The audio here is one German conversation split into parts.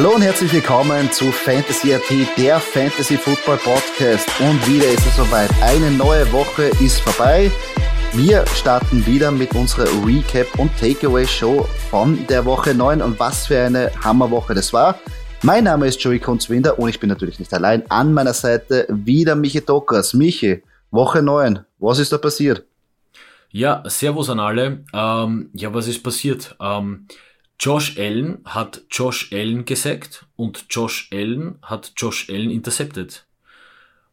Hallo und herzlich willkommen zu Fantasy AT, der Fantasy Football Podcast. Und wieder ist es soweit. Eine neue Woche ist vorbei. Wir starten wieder mit unserer Recap und Takeaway Show von der Woche 9 und was für eine Hammerwoche das war. Mein Name ist Joey Kunzwinder und ich bin natürlich nicht allein. An meiner Seite wieder Michi Dockers. Michi, Woche 9, was ist da passiert? Ja, Servus an alle. Ähm, ja, was ist passiert? Ähm, Josh Allen hat Josh Allen gesackt und Josh Allen hat Josh Allen intercepted.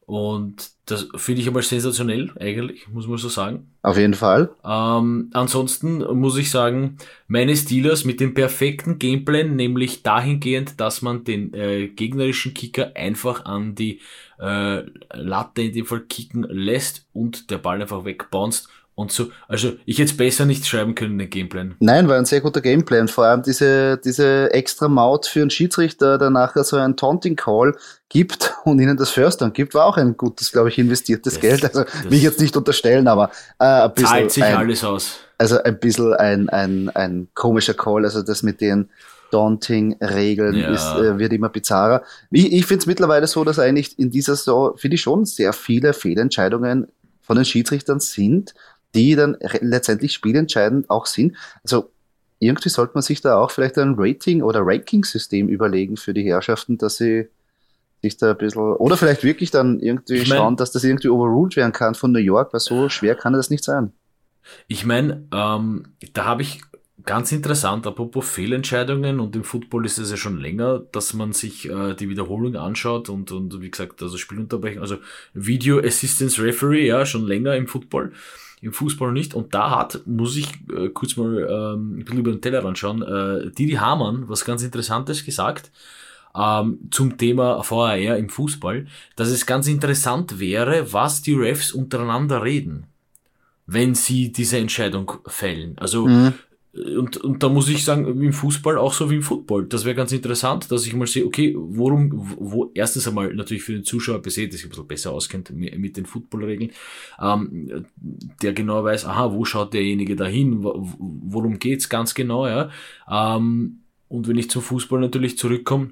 Und das finde ich aber sensationell, eigentlich, muss man so sagen. Auf jeden Fall. Ähm, ansonsten muss ich sagen, meine Steelers mit dem perfekten Gameplan, nämlich dahingehend, dass man den äh, gegnerischen Kicker einfach an die äh, Latte in dem Fall kicken lässt und der Ball einfach wegbounced und so. Also ich hätte es besser nicht schreiben können, den Gameplan. Nein, war ein sehr guter Gameplan. Vor allem diese, diese extra Maut für einen Schiedsrichter, der nachher so einen Taunting Call gibt und ihnen das First Down gibt, war auch ein gutes, glaube ich, investiertes das, Geld. Also mich jetzt nicht unterstellen, aber äh, ein bisschen. Zahlt sich ein, alles aus. Also ein bisschen ein, ein, ein komischer Call, also das mit den Daunting-Regeln ja. ist, äh, wird immer bizarrer. Ich, ich finde es mittlerweile so, dass eigentlich in dieser Saison, finde ich schon, sehr viele Fehlentscheidungen von den Schiedsrichtern sind, die dann letztendlich spielentscheidend auch sind. Also irgendwie sollte man sich da auch vielleicht ein Rating- oder Ranking-System überlegen für die Herrschaften, dass sie sich da ein bisschen, oder vielleicht wirklich dann irgendwie ich mein, schauen, dass das irgendwie overruled werden kann von New York, weil so schwer kann das nicht sein. Ich meine, ähm, da habe ich ganz interessant, apropos Fehlentscheidungen und im Football ist es ja schon länger, dass man sich äh, die Wiederholung anschaut und, und wie gesagt, also Spielunterbrechung, also Video Assistance Referee, ja, schon länger im Football im Fußball nicht. Und da hat, muss ich äh, kurz mal ähm, ein bisschen über den Tellerrand schauen, äh, Didi Hamann was ganz Interessantes gesagt ähm, zum Thema VAR im Fußball, dass es ganz interessant wäre, was die Refs untereinander reden, wenn sie diese Entscheidung fällen. Also mhm und, und da muss ich sagen, im Fußball auch so wie im Football. Das wäre ganz interessant, dass ich mal sehe, okay, worum, wo, erstens einmal natürlich für den Zuschauer se, der sich ein bisschen besser auskennt mit den Footballregeln, ähm, der genau weiß, aha, wo schaut derjenige dahin, worum geht's ganz genau, ja. Ähm, und wenn ich zum Fußball natürlich zurückkomme,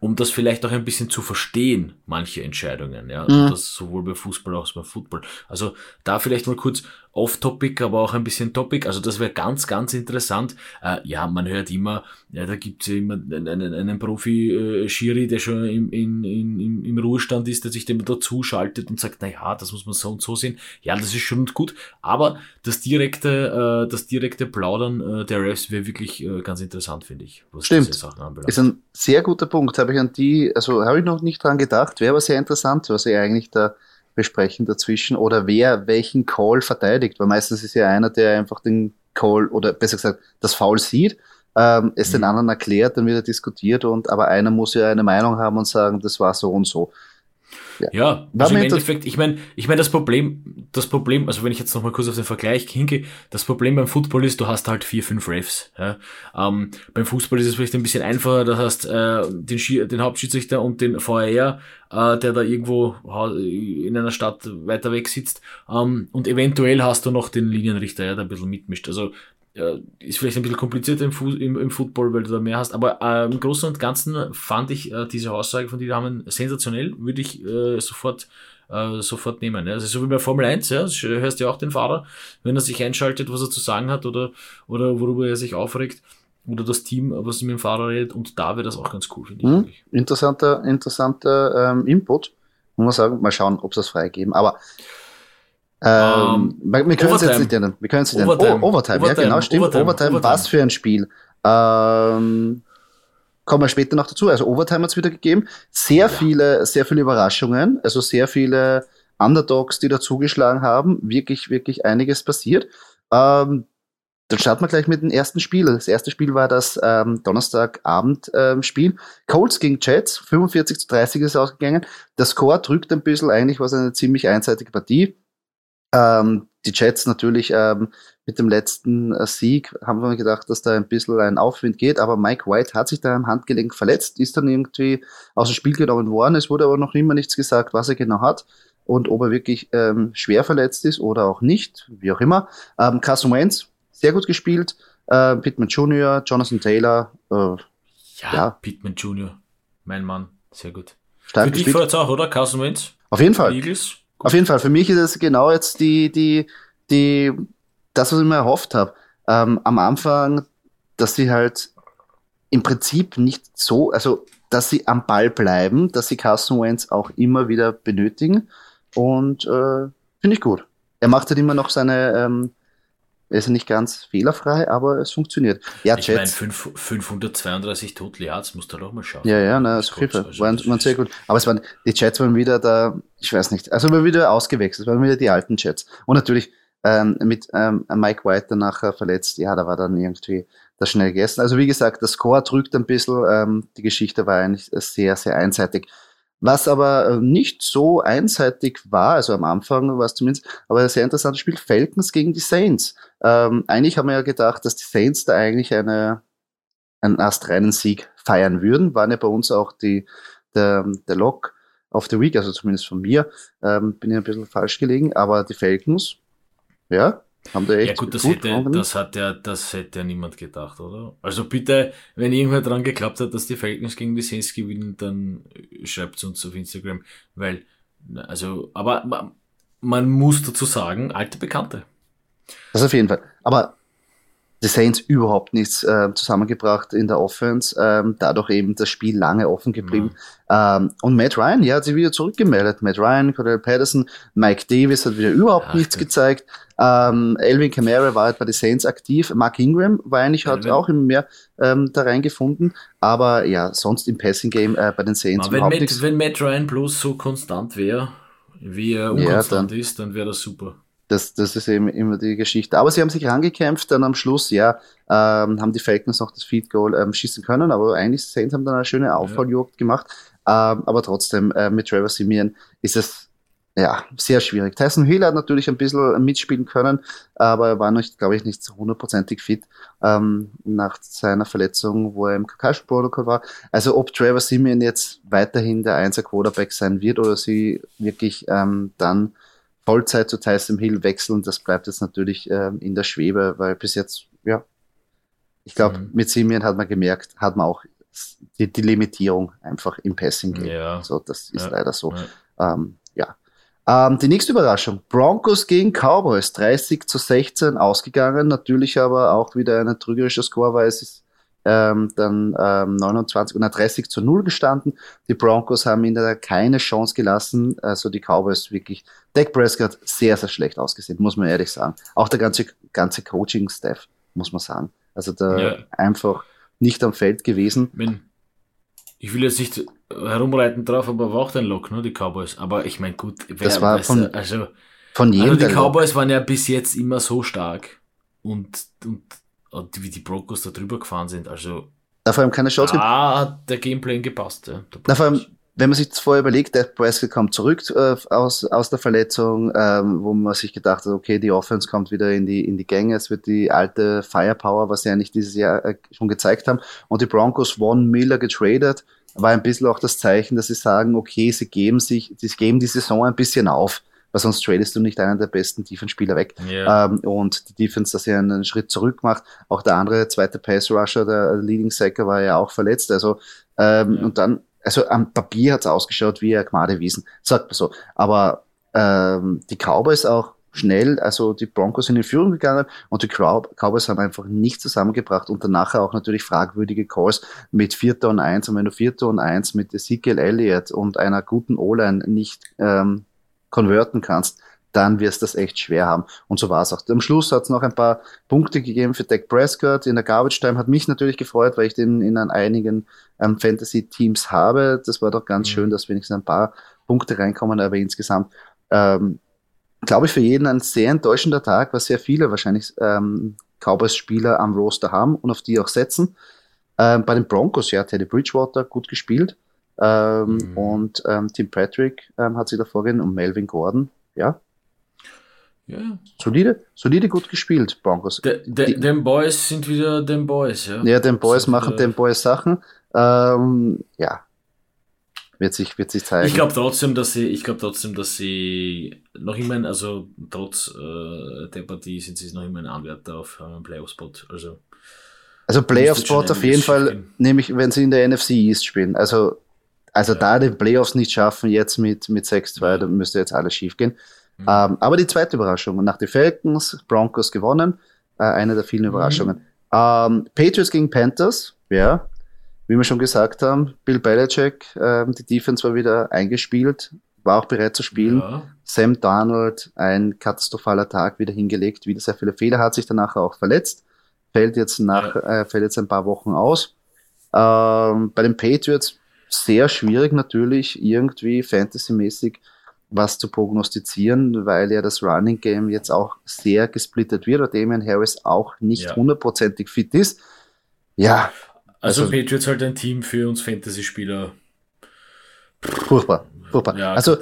um das vielleicht auch ein bisschen zu verstehen, manche Entscheidungen, ja, mhm. das sowohl bei Fußball als auch bei Football. Also da vielleicht mal kurz off-topic, aber auch ein bisschen topic. Also das wäre ganz, ganz interessant. Äh, ja, man hört immer, ja, da gibt's ja immer einen, einen Profi-Schiri, der schon im, in, in, im Ruhestand ist, der sich dem dazu schaltet und sagt, na ja, das muss man so und so sehen. Ja, das ist schon gut. Aber das direkte, äh, das direkte Plaudern äh, der Refs wäre wirklich äh, ganz interessant, finde ich. Was Stimmt. Diese Sachen anbelangt. Ist ein sehr guter Punkt. Habe ich an die, also habe ich noch nicht dran gedacht. Wäre aber sehr interessant, was ihr eigentlich da besprechen dazwischen oder wer welchen Call verteidigt, weil meistens ist ja einer, der einfach den Call oder besser gesagt das Foul sieht, ähm, es mhm. den anderen erklärt, dann wird er diskutiert und aber einer muss ja eine Meinung haben und sagen, das war so und so. Ja, ja also im Endeffekt, ich meine, ich meine, das Problem, das Problem, also wenn ich jetzt nochmal kurz auf den Vergleich hingehe, das Problem beim Football ist, du hast halt vier, fünf Refs. Ja. Ähm, beim Fußball ist es vielleicht ein bisschen einfacher, da hast äh, den, Schi den Hauptschiedsrichter und den VR, äh, der da irgendwo in einer Stadt weiter weg sitzt. Ähm, und eventuell hast du noch den Linienrichter, ja, der ein bisschen mitmischt. Also ja, ist vielleicht ein bisschen komplizierter im, Fu im, im Football, weil du da mehr hast, aber äh, im Großen und Ganzen fand ich äh, diese Aussage von dir haben sensationell, würde ich äh, sofort äh, sofort nehmen. Also so wie bei Formel 1, ja, hörst du ja auch den Fahrer, wenn er sich einschaltet, was er zu sagen hat oder, oder worüber er sich aufregt oder das Team, was mit dem Fahrer redet und da wäre das auch ganz cool, finde hm, ich. Interessanter, interessanter ähm, Input. Muss man sagen, mal schauen, ob sie das freigeben. Aber ähm, um, ähm, wir können es jetzt nicht nennen. Wir können es nicht Overtime. Oh, Overtime. Overtime. Ja, genau, stimmt. Overtime. Overtime. Was für ein Spiel. Ähm, kommen wir später noch dazu. Also Overtime hat es wieder gegeben. Sehr ja. viele, sehr viele Überraschungen. Also sehr viele Underdogs, die da zugeschlagen haben. Wirklich, wirklich einiges passiert. Ähm, dann starten wir gleich mit dem ersten Spiel. Das erste Spiel war das ähm, Donnerstagabend-Spiel. Ähm, Colts gegen Jets, 45 zu 30 ist ausgegangen. Der Score drückt ein bisschen, eigentlich war es eine ziemlich einseitige Partie. Ähm, die Jets natürlich ähm, mit dem letzten äh, Sieg haben wir gedacht, dass da ein bisschen ein Aufwind geht, aber Mike White hat sich da am Handgelenk verletzt, ist dann irgendwie aus dem Spiel genommen worden. Es wurde aber noch immer nichts gesagt, was er genau hat und ob er wirklich ähm, schwer verletzt ist oder auch nicht, wie auch immer. Ähm, Carson Wentz sehr gut gespielt. Äh, Pittman Jr., Jonathan Taylor. Äh, ja, ja, Pittman Jr., mein Mann, sehr gut. Stark Für dich gespielt. jetzt auch, oder? Carson Wentz? Auf jeden Fall. Eagles? Auf jeden Fall. Für mich ist es genau jetzt die, die, die, das, was ich mir erhofft habe. Ähm, am Anfang, dass sie halt im Prinzip nicht so, also dass sie am Ball bleiben, dass sie Carson Wentz auch immer wieder benötigen. Und äh, finde ich gut. Er macht halt immer noch seine ähm, ist nicht ganz fehlerfrei, aber es funktioniert. Ja, ich meine, 532 Total Yards musst du doch mal schaffen. Ja, ja, na, das also, waren, waren sehr gut. Aber es waren, die Chats waren wieder da, ich weiß nicht, also waren wieder ausgewechselt, es waren wieder die alten Chats. Und natürlich ähm, mit ähm, Mike White danach verletzt, ja, da war dann irgendwie das schnell gegessen. Also wie gesagt, das Score drückt ein bisschen, ähm, die Geschichte war eigentlich sehr, sehr einseitig. Was aber äh, nicht so einseitig war, also am Anfang war es zumindest, aber ein sehr interessantes Spiel, Falcons gegen die Saints. Ähm, eigentlich haben wir ja gedacht, dass die Saints da eigentlich eine, einen astreinen Sieg feiern würden. Waren ja bei uns auch die, der, der Lock of the Week, also zumindest von mir, ähm, bin ich ein bisschen falsch gelegen, aber die Falcons, ja, haben da echt ja gut, das, gut hätte, das hat ja, das hätte ja niemand gedacht, oder? Also bitte, wenn irgendwer dran geklappt hat, dass die Falcons gegen die Saints gewinnen, dann schreibt uns auf Instagram, weil, also, aber man muss dazu sagen, alte Bekannte. Das auf jeden Fall. Aber die Saints überhaupt nichts äh, zusammengebracht in der Offense, ähm, dadurch eben das Spiel lange offen geblieben. Ja. Ähm, und Matt Ryan, ja, hat sich wieder zurückgemeldet. Matt Ryan, Cordell Patterson, Mike Davis hat wieder überhaupt Ach, nichts gezeigt. Ähm, Elvin Kamara war halt bei den Saints aktiv. Mark Ingram war eigentlich, hat auch immer mehr ähm, da reingefunden. Aber ja, sonst im Passing Game äh, bei den Saints Aber überhaupt wenn nichts. Wenn Matt Ryan bloß so konstant wäre, wie er unkonstant ja, dann, ist, dann wäre das super. Das, das ist eben immer die Geschichte. Aber sie haben sich rangekämpft, dann am Schluss, ja, ähm, haben die Falcons noch das Feed Goal ähm, schießen können, aber eigentlich Saints haben dann eine schöne Aufholjagd ja. gemacht. Ähm, aber trotzdem, äh, mit Trevor Simeon ist es ja, sehr schwierig. Tyson Hill hat natürlich ein bisschen mitspielen können, aber er war noch, glaube ich, nicht hundertprozentig fit ähm, nach seiner Verletzung, wo er im Concussion-Protokoll war. Also ob Trevor Simeon jetzt weiterhin der Einser Quarterback sein wird oder sie wirklich ähm, dann Vollzeit zu Tyson Hill wechseln, das bleibt jetzt natürlich ähm, in der Schwebe, weil bis jetzt, ja, ich glaube, mhm. mit Simeon hat man gemerkt, hat man auch die, die Limitierung einfach im Passing Game. Ja. So, das ist ja. leider so. Ja. Ähm. Ähm, die nächste Überraschung. Broncos gegen Cowboys. 30 zu 16 ausgegangen. Natürlich aber auch wieder ein trügerischer Score, weil es ist ähm, dann ähm, 29 und 30 zu 0 gestanden. Die Broncos haben ihnen da keine Chance gelassen. Also die Cowboys wirklich. Dak Prescott sehr, sehr schlecht ausgesehen, muss man ehrlich sagen. Auch der ganze, ganze Coaching-Staff, muss man sagen. Also da ja. einfach nicht am Feld gewesen. Wenn, ich will jetzt nicht herumreiten drauf, aber war auch dein Lock, ne, die Cowboys. Aber ich meine, gut, wer das war von, also, von jedem. Also die Cowboys Lock. waren ja bis jetzt immer so stark. Und, und wie die Broncos da drüber gefahren sind. Also. Da vor allem keine Chance Ah, hat der Gameplan gepasst, ja. Na, vor allem, wenn man sich das vorher überlegt, der Prescott kommt zurück äh, aus, aus der Verletzung, ähm, wo man sich gedacht hat, okay, die Offense kommt wieder in die, in die Gänge, es wird die alte Firepower, was sie eigentlich dieses Jahr äh, schon gezeigt haben. Und die Broncos Von Miller getradet, war ein bisschen auch das Zeichen, dass sie sagen, okay, sie geben sich, sie geben die Saison ein bisschen auf weil sonst tradest du nicht einen der besten Defense-Spieler weg. Yeah. Ähm, und die Defense, dass er einen Schritt zurück macht, auch der andere zweite Pass-Rusher, der Leading Sacker, war ja auch verletzt. Also, ähm, yeah. und dann, also am Papier hat's ausgeschaut wie ein Gmade Wiesen, sagt man so. Aber ähm, die Cowboys auch schnell, also die Broncos sind in Führung gegangen und die Cowboys haben einfach nicht zusammengebracht und danach auch natürlich fragwürdige Calls mit Vierter und Eins und wenn du Vierter und Eins mit Ezekiel Elliott und einer guten O-Line nicht ähm, konverten kannst, dann wirst du das echt schwer haben. Und so war es auch. Am Schluss hat es noch ein paar Punkte gegeben für Dak Prescott. In der Garbage Time hat mich natürlich gefreut, weil ich den in einigen ähm, Fantasy-Teams habe. Das war doch ganz mhm. schön, dass wenigstens ein paar Punkte reinkommen, aber insgesamt ähm, glaube ich für jeden ein sehr enttäuschender Tag, was sehr viele wahrscheinlich ähm, Cowboys-Spieler am Roster haben und auf die auch setzen. Ähm, bei den Broncos, ja, Teddy Bridgewater gut gespielt. Ähm, mhm. Und ähm, Tim Patrick ähm, hat sich da vorgehen und Melvin Gordon, ja. Ja. Solide, solide gut gespielt, Broncos. De, de, den Boys sind wieder den Boys, ja. Ja, den Boys machen den Boys Sachen. Ähm, ja, wird sich, wird sich zeigen. Ich glaube trotzdem, dass sie, ich glaube trotzdem, dass sie noch immer, also trotz äh, der Partie sind sie noch immer ein Anwärter auf äh, Playoff-Spot. Also, also Playoff-Spot auf jeden Fall, nämlich wenn sie in der NFC East spielen. Also, also ja. da die Playoffs nicht schaffen, jetzt mit, mit 6-2, ja. dann müsste jetzt alles schief gehen. Mhm. Ähm, aber die zweite Überraschung, nach den Falcons, Broncos gewonnen, äh, eine der vielen mhm. Überraschungen. Mhm. Ähm, Patriots gegen Panthers, ja, wie wir schon gesagt haben, Bill Belichick, äh, die Defense war wieder eingespielt, war auch bereit zu spielen. Ja. Sam Darnold, ein katastrophaler Tag wieder hingelegt, wieder sehr viele Fehler, hat sich danach auch verletzt, fällt jetzt nach, ja. äh, fällt jetzt ein paar Wochen aus. Ähm, bei den Patriots sehr schwierig natürlich, irgendwie fantasymäßig was zu prognostizieren, weil ja das Running Game jetzt auch sehr gesplittet wird, und Damian Harris auch nicht hundertprozentig ja. fit ist. Ja, also, also Patriots halt ein Team für uns Fantasy-Spieler. Furchtbar. Furchtbar. Ja, also,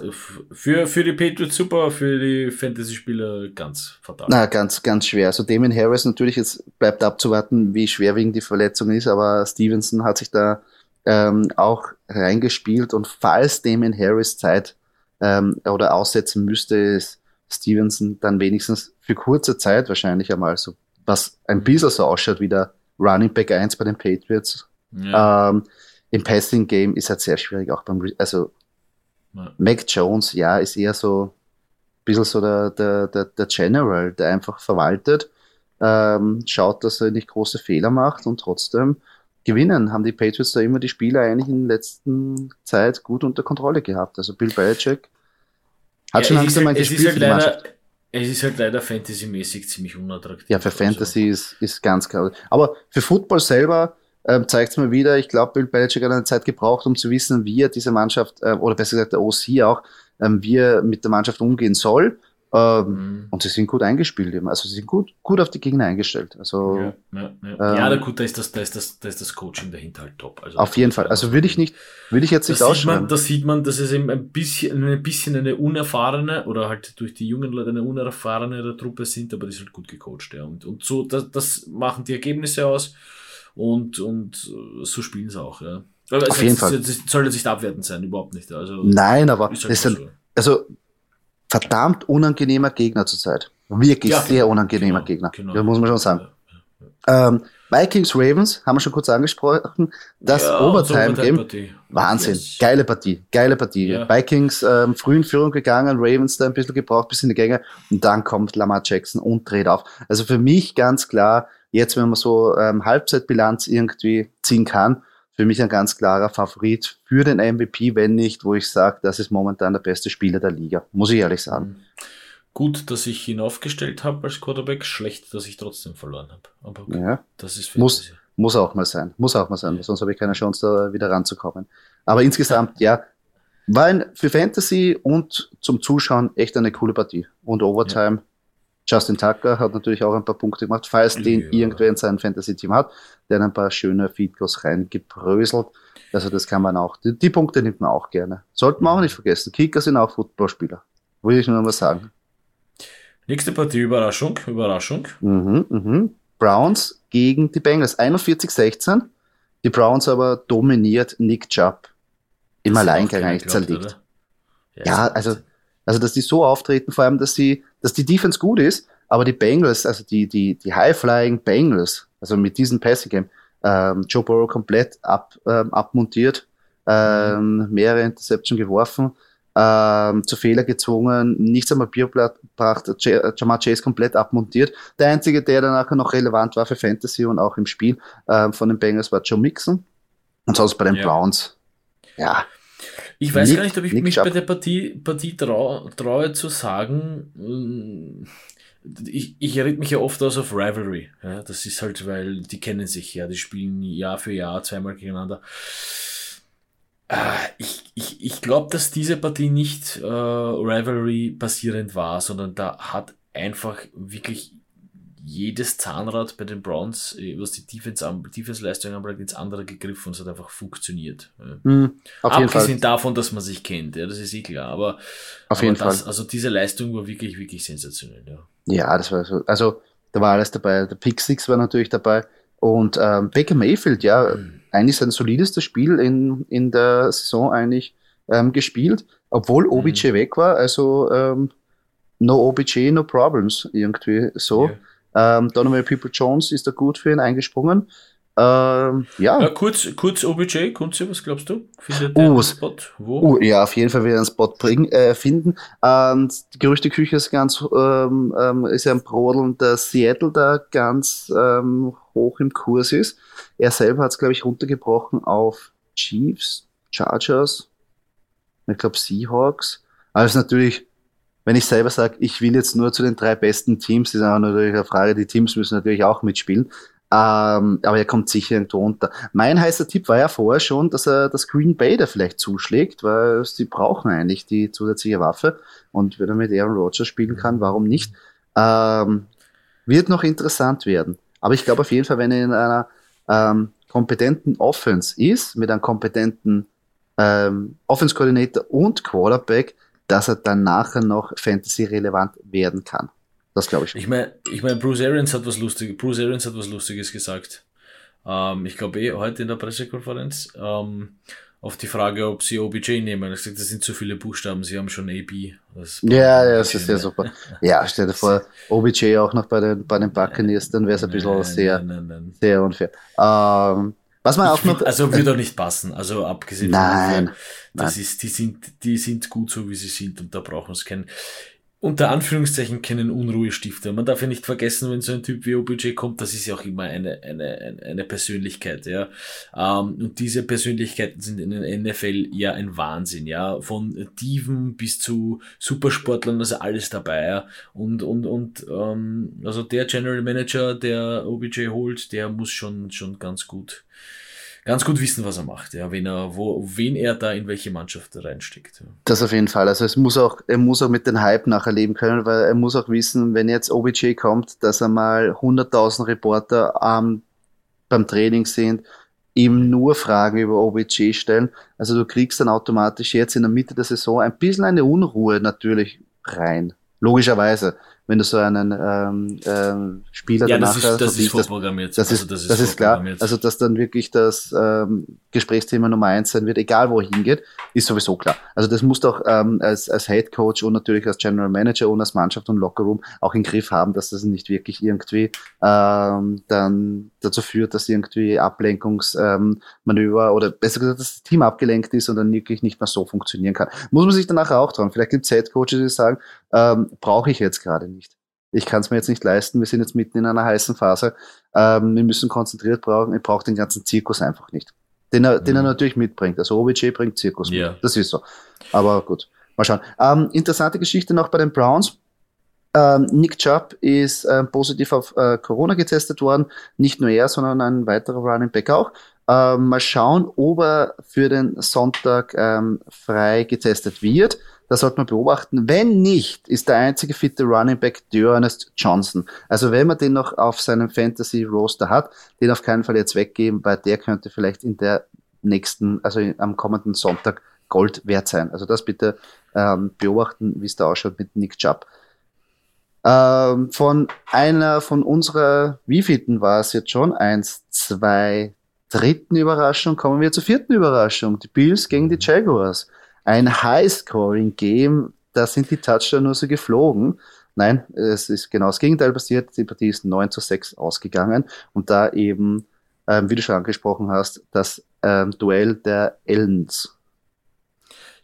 für, für die Patriots super, für die Fantasy-Spieler ganz fatal. Na, ganz, ganz schwer. Also Damon Harris natürlich, jetzt bleibt abzuwarten, wie schwerwiegend die Verletzung ist, aber Stevenson hat sich da ähm, auch reingespielt und falls Damon Harris Zeit ähm, oder aussetzen müsste, ist Stevenson dann wenigstens für kurze Zeit wahrscheinlich einmal so, was ein bisschen so ausschaut wie der Running Back 1 bei den Patriots. Ja. Ähm, Im Passing Game ist halt sehr schwierig, auch beim, also ja. Mac Jones, ja, ist eher so ein bisschen so der, der, der, der General, der einfach verwaltet, ähm, schaut, dass er nicht große Fehler macht und trotzdem gewinnen. Haben die Patriots da immer die Spieler eigentlich in letzter Zeit gut unter Kontrolle gehabt. Also Bill Belichick hat ja, schon langsam mal gespielt. Halt leider, es ist halt leider fantasymäßig ziemlich unattraktiv. Ja, für Fantasy also. ist, ist ganz klar. Aber für Football selber ähm, zeigt es mal wieder, ich glaube, Bill Belichick hat eine Zeit gebraucht, um zu wissen, wie er diese Mannschaft, äh, oder besser gesagt der OC auch, ähm, wie er mit der Mannschaft umgehen soll. Ähm, mhm. Und sie sind gut eingespielt eben. Also sie sind gut, gut auf die Gegner eingestellt. Also, ja, ja, ja. Ähm, ja gut, da ist, das, da, ist das, da ist das Coaching dahinter halt top. Also auf jeden Fall. Also würde ich nicht, würde ich jetzt nicht ausschreiben. Da sieht man, dass es eben ein bisschen, ein bisschen eine unerfahrene oder halt durch die jungen Leute eine unerfahrene Truppe sind, aber die ist halt gut gecoacht. Ja. Und, und so, das, das machen die Ergebnisse aus und, und so spielen sie auch. Ja. Also auf jeden Fall. Das soll jetzt nicht abwertend sein, überhaupt nicht. Also, Nein, aber halt ist ein, so. also verdammt unangenehmer Gegner zurzeit. Wirklich ja, sehr unangenehmer genau, Gegner. Genau. Das muss man schon sagen. Ähm, Vikings Ravens haben wir schon kurz angesprochen. Das ja, Overtime Game. Wahnsinn. Yes. Geile Partie. Geile Partie. Ja. Vikings ähm, früh in Führung gegangen, Ravens da ein bisschen gebraucht bis in die Gänge und dann kommt Lamar Jackson und dreht auf. Also für mich ganz klar, jetzt wenn man so ähm, Halbzeitbilanz irgendwie ziehen kann, für mich ein ganz klarer Favorit für den MVP, wenn nicht, wo ich sage, das ist momentan der beste Spieler der Liga, muss ich ehrlich sagen. Gut, dass ich ihn aufgestellt habe als Quarterback, schlecht, dass ich trotzdem verloren habe. Aber okay, ja. das ist muss, muss auch mal sein, muss auch mal sein, sonst habe ich keine Chance, da wieder ranzukommen. Aber insgesamt, ja, war ein, für Fantasy und zum Zuschauen echt eine coole Partie. Und Overtime ja. Justin Tucker hat natürlich auch ein paar Punkte gemacht, falls ja. den irgendwer in seinem Fantasy-Team hat, der ein paar schöne Feedgoals reingebröselt. Also das kann man auch, die, die, Punkte nimmt man auch gerne. Sollten wir auch nicht vergessen. Kicker sind auch Footballspieler. Würde ich nur mal sagen. Nächste Partie, Überraschung, Überraschung. Mhm, mhm. Browns gegen die Bengals. 41-16. Die Browns aber dominiert Nick Chubb im Alleingang eigentlich zerlegt. Ja, ja also also, dass die so auftreten, vor allem, dass sie, dass die Defense gut ist, aber die Bengals, also die, die, die High-Flying Bengals, also mit diesem Passing Game, ähm, Joe Burrow komplett ab, ähm, abmontiert, ähm, mehrere Interception geworfen, ähm, zu Fehler gezwungen, nichts am Papier gebracht, Jamar Chase komplett abmontiert. Der einzige, der danach noch relevant war für Fantasy und auch im Spiel ähm, von den Bengals war Joe Mixon. Und sonst bei den ja. Browns, ja, ich weiß nicht, gar nicht, ob ich mich bei der Partie, Partie traue, traue zu sagen. Mm, ich, ich rede mich ja oft aus auf Rivalry. Ja, das ist halt, weil die kennen sich ja, die spielen Jahr für Jahr zweimal gegeneinander. Ah, ich, ich, ich glaube, dass diese Partie nicht äh, Rivalry basierend war, sondern da hat einfach wirklich jedes Zahnrad bei den Browns, äh, was die Defense-Leistung Defense anbelangt, ins andere gegriffen und es hat einfach funktioniert. Mhm, Abgesehen davon, dass man sich kennt, ja, das ist eh klar. Aber, auf aber jeden das, Fall. Also diese Leistung war wirklich, wirklich sensationell. Ja, ja das war so. Also da war alles dabei. Der Pick Six war natürlich dabei. Und ähm, Baker Mayfield, ja, mhm. eigentlich sein solidestes Spiel in, in der Saison eigentlich ähm, gespielt, obwohl OBJ mhm. weg war. Also ähm, no OBJ, no problems irgendwie so. Yeah. Ähm, Donovan People Jones ist da gut für ihn eingesprungen. Ähm, ja. ja. kurz, kurz OBJ, Kunze, was glaubst du? Findet uh, einen Spot? Wo? Uh, ja, auf jeden Fall wird er einen Spot bring, äh, finden. Und die Gerüchteküche ist ganz, ähm, ähm, ist ja ein Brodeln, dass Seattle da ganz ähm, hoch im Kurs ist. Er selber hat es, glaube ich, runtergebrochen auf Chiefs, Chargers, ich glaube Seahawks. Also natürlich wenn ich selber sage, ich will jetzt nur zu den drei besten Teams, ist auch natürlich eine Frage, die Teams müssen natürlich auch mitspielen. Ähm, aber er kommt sicher irgendwo unter. Mein heißer Tipp war ja vorher schon, dass er das Green Bay da vielleicht zuschlägt, weil sie brauchen eigentlich die zusätzliche Waffe. Und wenn er mit Aaron Rodgers spielen kann, warum nicht? Ähm, wird noch interessant werden. Aber ich glaube auf jeden Fall, wenn er in einer ähm, kompetenten Offense ist, mit einem kompetenten ähm, Offense-Coordinator und Quarterback, dass er dann nachher noch Fantasy-relevant werden kann. Das glaube ich. Ich meine, ich mein, Bruce Arians hat was Lustiges, Bruce Arians hat was Lustiges gesagt. Ähm, ich glaube eh heute in der Pressekonferenz ähm, auf die Frage, ob sie OBJ nehmen. Er hat gesagt, das sind zu viele Buchstaben, sie haben schon AB. ja, ja, das ist ja super. Ja, stell dir vor, OBJ auch noch bei den, bei den Buccaneers, dann wäre es ein bisschen nein, sehr, nein, nein, sehr unfair. Ähm, was man auch noch. Also würde doch nicht passen. Also abgesehen nein, von das nein. ist, die sind, die sind gut so wie sie sind und da brauchen wir es keinen unter Anführungszeichen keinen Unruhestifter. Man darf ja nicht vergessen, wenn so ein Typ wie OBJ kommt, das ist ja auch immer eine, eine, eine Persönlichkeit, ja. Ähm, und diese Persönlichkeiten sind in den NFL ja ein Wahnsinn, ja. Von Diven bis zu Supersportlern, also alles dabei, ja. Und, und, und, ähm, also der General Manager, der OBJ holt, der muss schon, schon ganz gut ganz gut wissen, was er macht, ja, wen er, wo, wen er da in welche Mannschaft reinsteckt. Ja. Das auf jeden Fall. Also es muss auch, er muss auch mit dem Hype nachher leben können, weil er muss auch wissen, wenn jetzt OBJ kommt, dass er mal 100.000 Reporter ähm, beim Training sind, ihm nur Fragen über OBJ stellen. Also du kriegst dann automatisch jetzt in der Mitte der Saison ein bisschen eine Unruhe natürlich rein. Logischerweise wenn du so einen ähm, ähm, Spieler ja, danach das ist, das ist vorprogrammiert. Das, das, ist, das ist, das ist klar. Also, dass dann wirklich das ähm, Gesprächsthema Nummer eins sein wird, egal wo er hingeht, ist sowieso klar. Also das musst du auch ähm, als, als Head Coach und natürlich als General Manager und als Mannschaft und Lockerroom auch im Griff haben, dass das nicht wirklich irgendwie ähm, dann dazu führt, dass irgendwie Ablenkungsmanöver ähm, oder besser gesagt, dass das Team abgelenkt ist und dann wirklich nicht mehr so funktionieren kann. Muss man sich danach auch trauen. Vielleicht gibt es Head Coaches, die sagen, ähm, brauche ich jetzt gerade nicht. Ich kann es mir jetzt nicht leisten, wir sind jetzt mitten in einer heißen Phase. Ähm, wir müssen konzentriert brauchen, ich brauche den ganzen Zirkus einfach nicht. Den er, mhm. den er mhm. natürlich mitbringt. Also OBJ bringt Zirkus yeah. Das ist so. Aber gut, mal schauen. Ähm, interessante Geschichte noch bei den Browns. Ähm, Nick Chubb ist ähm, positiv auf äh, Corona getestet worden. Nicht nur er, sondern ein weiterer Running Back auch. Ähm, mal schauen, ob er für den Sonntag ähm, frei getestet wird. Das sollte man beobachten. Wenn nicht, ist der einzige fitte Running Back Ernest Johnson. Also wenn man den noch auf seinem Fantasy Roster hat, den auf keinen Fall jetzt weggeben, weil der könnte vielleicht in der nächsten, also am kommenden Sonntag Gold wert sein. Also das bitte ähm, beobachten, wie es da ausschaut mit Nick Chubb. Ähm, von einer von unserer, wie war es jetzt schon? Eins, zwei, dritten Überraschung kommen wir zur vierten Überraschung. Die Bills gegen die Jaguars ein High-Scoring-Game, da sind die Touchdowns nur so geflogen. Nein, es ist genau das Gegenteil passiert. Die Partie ist 9 zu 6 ausgegangen und da eben, ähm, wie du schon angesprochen hast, das ähm, Duell der Ellens.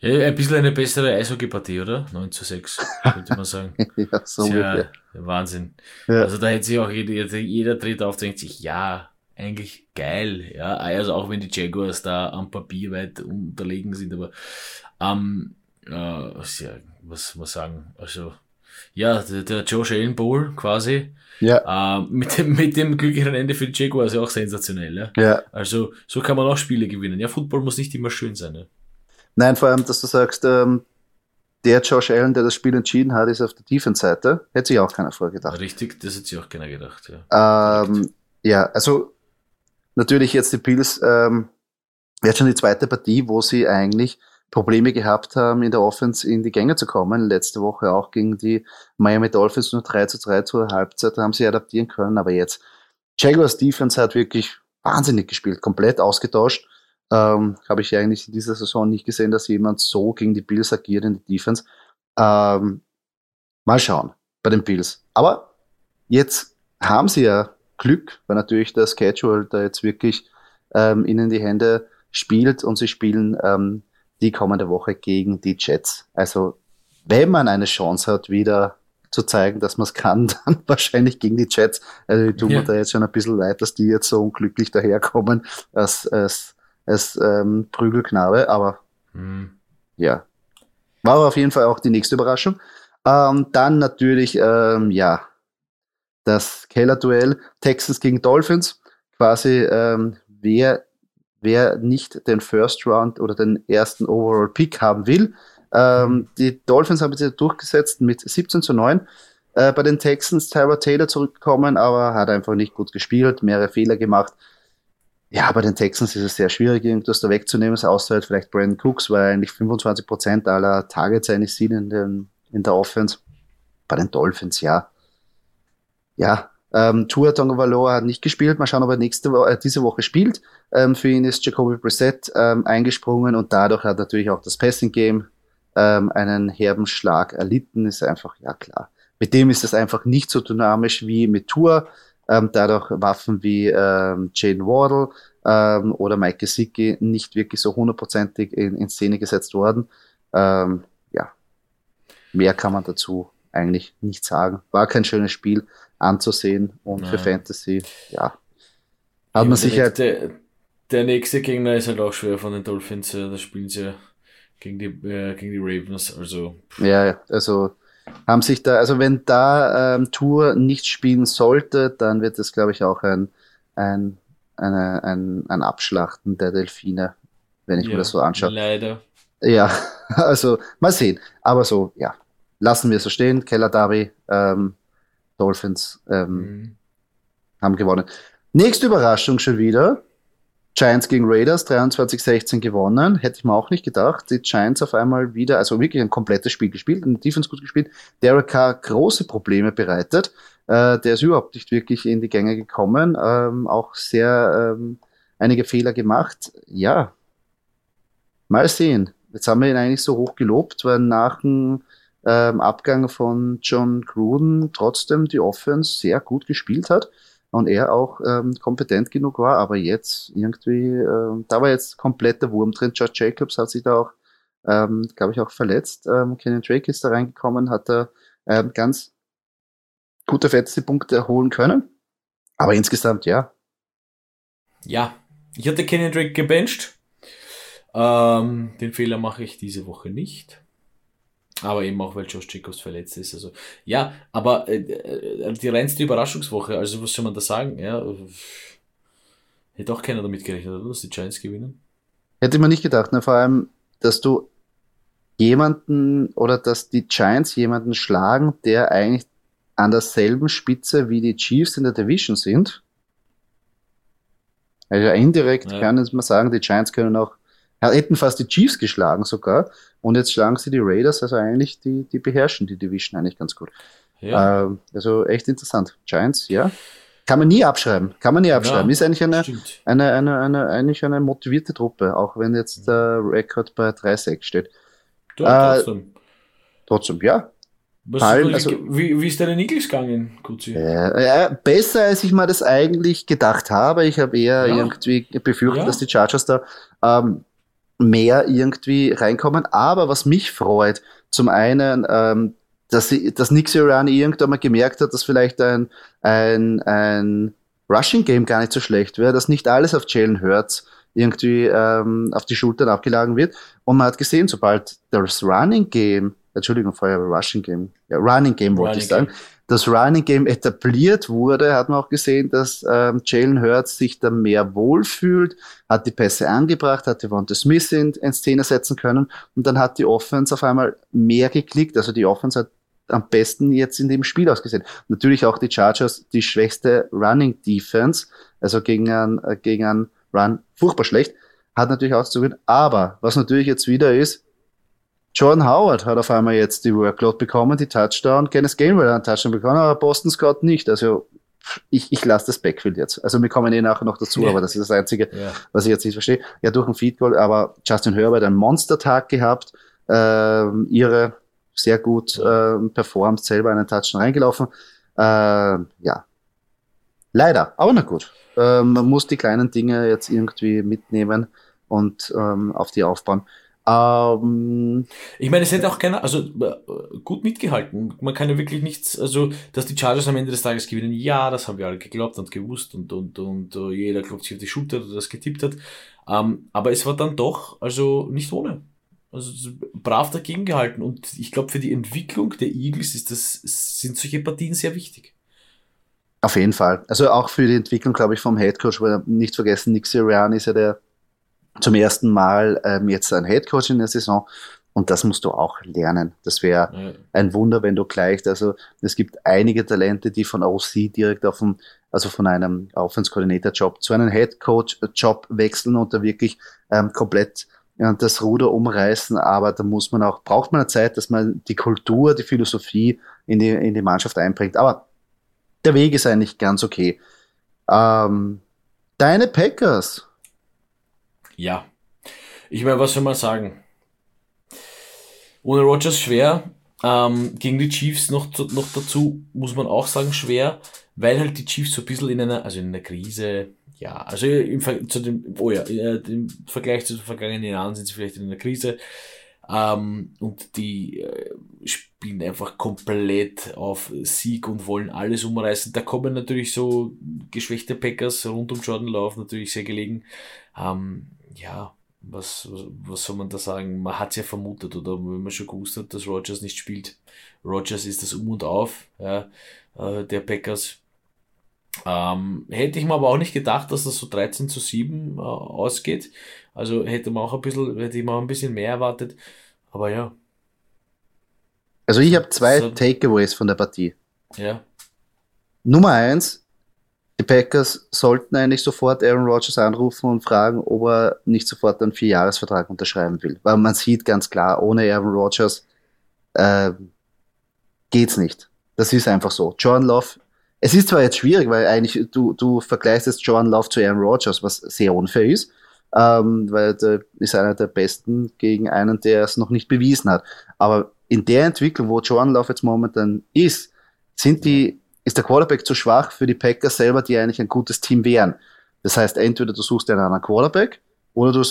Ja, ein bisschen eine bessere Eishockey-Partie, oder? 9 zu 6, könnte man sagen. ja, so ja, Wahnsinn. Ja. Also da hätte sich auch jeder, jeder dreht auf, denkt sich, ja, eigentlich geil, ja. Also auch wenn die Jaguars da am Papier weit unterlegen sind, aber ähm, äh, was man sagen, also ja, der, der Josh Allen Bowl quasi. Ja. Äh, mit, dem, mit dem glücklichen Ende für die Jaguars ja auch sensationell. Ja? ja. Also so kann man auch Spiele gewinnen. Ja, Football muss nicht immer schön sein. Ja? Nein, vor allem, dass du sagst, ähm, der Josh Allen, der das Spiel entschieden hat, ist auf der Defense-Seite. Hätte sich auch keiner vorgedacht. Richtig, das hätte sich auch keiner gedacht, ja. Ähm, ja, also natürlich jetzt die Bills, ähm, jetzt schon die zweite Partie, wo sie eigentlich Probleme gehabt haben, in der Offense in die Gänge zu kommen. Letzte Woche auch gegen die Miami Dolphins nur 3 zu 3 zur Halbzeit, haben sie adaptieren können, aber jetzt Jaguars Defense hat wirklich wahnsinnig gespielt, komplett ausgetauscht. Ähm, Habe ich eigentlich in dieser Saison nicht gesehen, dass jemand so gegen die Bills agiert in der Defense. Ähm, mal schauen bei den Bills. Aber jetzt haben sie ja Glück, weil natürlich der Schedule da jetzt wirklich ähm, ihnen die Hände spielt und sie spielen ähm, die kommende Woche gegen die Jets. Also wenn man eine Chance hat, wieder zu zeigen, dass man es kann, dann wahrscheinlich gegen die Jets. Also die tun ja. mir da jetzt schon ein bisschen leid, dass die jetzt so unglücklich daherkommen als, als, als ähm, Prügelknabe, aber mhm. ja. War auf jeden Fall auch die nächste Überraschung. Ähm, dann natürlich, ähm, ja, das Keller-Duell Texans gegen Dolphins. Quasi, ähm, wer, wer nicht den First Round oder den ersten Overall Pick haben will, ähm, mhm. die Dolphins haben sich durchgesetzt mit 17 zu 9. Äh, bei den Texans Tyler Taylor zurückgekommen, aber hat einfach nicht gut gespielt, mehrere Fehler gemacht. Ja, bei den Texans ist es sehr schwierig, irgendwas da wegzunehmen, außer halt vielleicht Brandon Cooks, weil eigentlich 25% aller Targets eigentlich sind in, den, in der Offense. Bei den Dolphins, ja. Ja, ähm, Tua Tonga hat nicht gespielt. Mal schauen, ob er nächste Woche, äh, diese Woche spielt. Ähm, für ihn ist Jacoby Brissett ähm, eingesprungen und dadurch hat natürlich auch das Passing Game ähm, einen herben Schlag erlitten, ist einfach, ja klar. Mit dem ist es einfach nicht so dynamisch wie mit Tour. Ähm, dadurch Waffen wie ähm, Jane Wardle ähm, oder Mike Gesicki nicht wirklich so hundertprozentig in, in Szene gesetzt worden. Ähm, ja, mehr kann man dazu eigentlich nicht sagen. War kein schönes Spiel anzusehen und Nein. für Fantasy, ja, hat man sich halt. Der, der nächste Gegner ist halt auch schwer von den Dolphins, da spielen sie gegen die, äh, gegen die Ravens. Also. Ja, also haben sich da, also wenn da ähm, Tour nicht spielen sollte, dann wird es, glaube ich, auch ein, ein, eine, ein, ein Abschlachten der Delfine, wenn ich ja, mir das so anschaue. Leider. Ja, also mal sehen. Aber so, ja, lassen wir so stehen. Keller Derby, ähm, Dolphins ähm, mhm. haben gewonnen. Nächste Überraschung schon wieder. Giants gegen Raiders 23-16 gewonnen. Hätte ich mir auch nicht gedacht. Die Giants auf einmal wieder, also wirklich ein komplettes Spiel gespielt, in Defense gut gespielt. Derek Carr große Probleme bereitet. Äh, der ist überhaupt nicht wirklich in die Gänge gekommen. Ähm, auch sehr ähm, einige Fehler gemacht. Ja, mal sehen. Jetzt haben wir ihn eigentlich so hoch gelobt, weil nach dem ähm, Abgang von John Gruden trotzdem die Offense sehr gut gespielt hat und er auch ähm, kompetent genug war, aber jetzt irgendwie, äh, da war jetzt komplett der Wurm drin. George Jacobs hat sich da auch, ähm, glaube ich, auch verletzt. Ähm, Kenyon Drake ist da reingekommen, hat da ähm, ganz gute Fantasy-Punkte erholen können. Aber insgesamt, ja. Ja, ich hatte Kenyon Drake gebencht. Ähm, den Fehler mache ich diese Woche nicht. Aber eben auch, weil Josh Jacobs verletzt ist. Also, ja, aber äh, äh, die reinste Überraschungswoche, also was soll man da sagen? Ja, hätte auch keiner damit gerechnet, oder? Dass die Giants gewinnen. Hätte man nicht gedacht, ne? vor allem, dass du jemanden oder dass die Giants jemanden schlagen, der eigentlich an derselben Spitze wie die Chiefs in der Division sind. Also indirekt ja. kann man sagen, die Giants können auch hätten fast die Chiefs geschlagen sogar. Und jetzt schlagen sie die Raiders, also eigentlich, die, die beherrschen die Division eigentlich ganz gut. Ja. Ähm, also echt interessant. Giants, ja. Kann man nie abschreiben. Kann man nie abschreiben. Ja, ist eigentlich eine, eine, eine, eine, eigentlich eine motivierte Truppe, auch wenn jetzt der Rekord bei 3-6 steht. Ja, äh, trotzdem. Trotzdem, ja. Palm, also, wie, wie ist deine Eagles gegangen, Kutzi? Äh, besser, als ich mir das eigentlich gedacht habe. Ich habe eher ja. irgendwie befürchtet, dass die Chargers da ähm, mehr irgendwie reinkommen. Aber was mich freut, zum einen, ähm, dass, sie, dass Nick Sirianni irgendwann mal gemerkt hat, dass vielleicht ein, ein, ein Rushing Game gar nicht so schlecht wäre, dass nicht alles auf Jalen Hurts irgendwie ähm, auf die Schultern abgeladen wird. Und man hat gesehen, sobald das Running Game, Entschuldigung, vorher Rushing Game, ja, Running Game wollte ich sagen, das Running Game etabliert wurde, hat man auch gesehen, dass ähm, Jalen Hurts sich da mehr wohlfühlt, hat die Pässe angebracht, hat Devonta Smith in, in Szene setzen können und dann hat die Offense auf einmal mehr geklickt. Also die Offense hat am besten jetzt in dem Spiel ausgesehen. Natürlich auch die Chargers, die schwächste Running Defense, also gegen einen, gegen einen Run furchtbar schlecht, hat natürlich auch zu. Aber was natürlich jetzt wieder ist, Jordan Howard hat auf einmal jetzt die Workload bekommen, die Touchdown. Kenneth Gainwell hat einen Touchdown bekommen, aber Boston Scott nicht. Also ich, ich lasse das Backfield jetzt. Also wir kommen eh nachher noch dazu, ja. aber das ist das Einzige, ja. was ich jetzt nicht verstehe. Ja, durch ein Feed Goal, aber Justin Herbert einen Monster-Tag gehabt, äh, ihre sehr gut äh, performt, selber einen Touchdown reingelaufen. Äh, ja, leider, aber na gut. Äh, man muss die kleinen Dinge jetzt irgendwie mitnehmen und ähm, auf die aufbauen. Ähm, ich meine, es hätte auch keiner, also äh, gut mitgehalten. Man kann ja wirklich nichts, also dass die Chargers am Ende des Tages gewinnen, ja, das haben wir alle geglaubt und gewusst und, und, und uh, jeder glaubt sich auf die Schulter, der das getippt hat. Ähm, aber es war dann doch, also nicht ohne. Also brav dagegen gehalten und ich glaube, für die Entwicklung der Eagles ist das, sind solche Partien sehr wichtig. Auf jeden Fall. Also auch für die Entwicklung, glaube ich, vom Headcoach, weil nicht vergessen, Nick Sirianni ist ja der zum ersten Mal ähm, jetzt ein Headcoach in der Saison. Und das musst du auch lernen. Das wäre ja. ein Wunder, wenn du gleich, also es gibt einige Talente, die von OC direkt auf dem, also von einem Offense Job zu einem Head Coach Job wechseln und da wirklich ähm, komplett ja, das Ruder umreißen. Aber da muss man auch, braucht man eine Zeit, dass man die Kultur, die Philosophie in die, in die Mannschaft einbringt. Aber der Weg ist eigentlich ganz okay. Ähm, deine Packers, ja. Ich meine, was soll man sagen? Ohne Rogers schwer. Ähm, gegen die Chiefs noch, noch dazu muss man auch sagen schwer, weil halt die Chiefs so ein bisschen in einer, also in einer Krise, ja, also im, Ver zu dem, oh ja, äh, im Vergleich zu den vergangenen Jahren sind sie vielleicht in einer Krise. Ähm, und die äh, spielen einfach komplett auf Sieg und wollen alles umreißen. Da kommen natürlich so geschwächte Packers rund um Jordan Love natürlich sehr gelegen. Ähm, ja, was, was soll man da sagen? Man hat es ja vermutet oder wenn man schon gewusst hat, dass Rogers nicht spielt. Rogers ist das Um und Auf ja, äh, der Packers. Ähm, hätte ich mir aber auch nicht gedacht, dass das so 13 zu 7 äh, ausgeht. Also hätte man auch ein bisschen, hätte ich mir auch ein bisschen mehr erwartet. Aber ja. Also ich habe zwei so, Takeaways von der Partie. Ja. Nummer eins, die Packers sollten eigentlich sofort Aaron Rodgers anrufen und fragen, ob er nicht sofort einen Vierjahresvertrag unterschreiben will. Weil man sieht ganz klar, ohne Aaron Rodgers äh, geht's nicht. Das ist einfach so. Jordan Love, es ist zwar jetzt schwierig, weil eigentlich du, du vergleichst jetzt Jordan Love zu Aaron Rodgers, was sehr unfair ist, ähm, weil der ist einer der besten gegen einen, der es noch nicht bewiesen hat. Aber in der Entwicklung, wo Jordan Love jetzt momentan ist, sind die ist der Quarterback zu schwach für die Packers selber, die eigentlich ein gutes Team wären. Das heißt, entweder du suchst einen anderen Quarterback oder du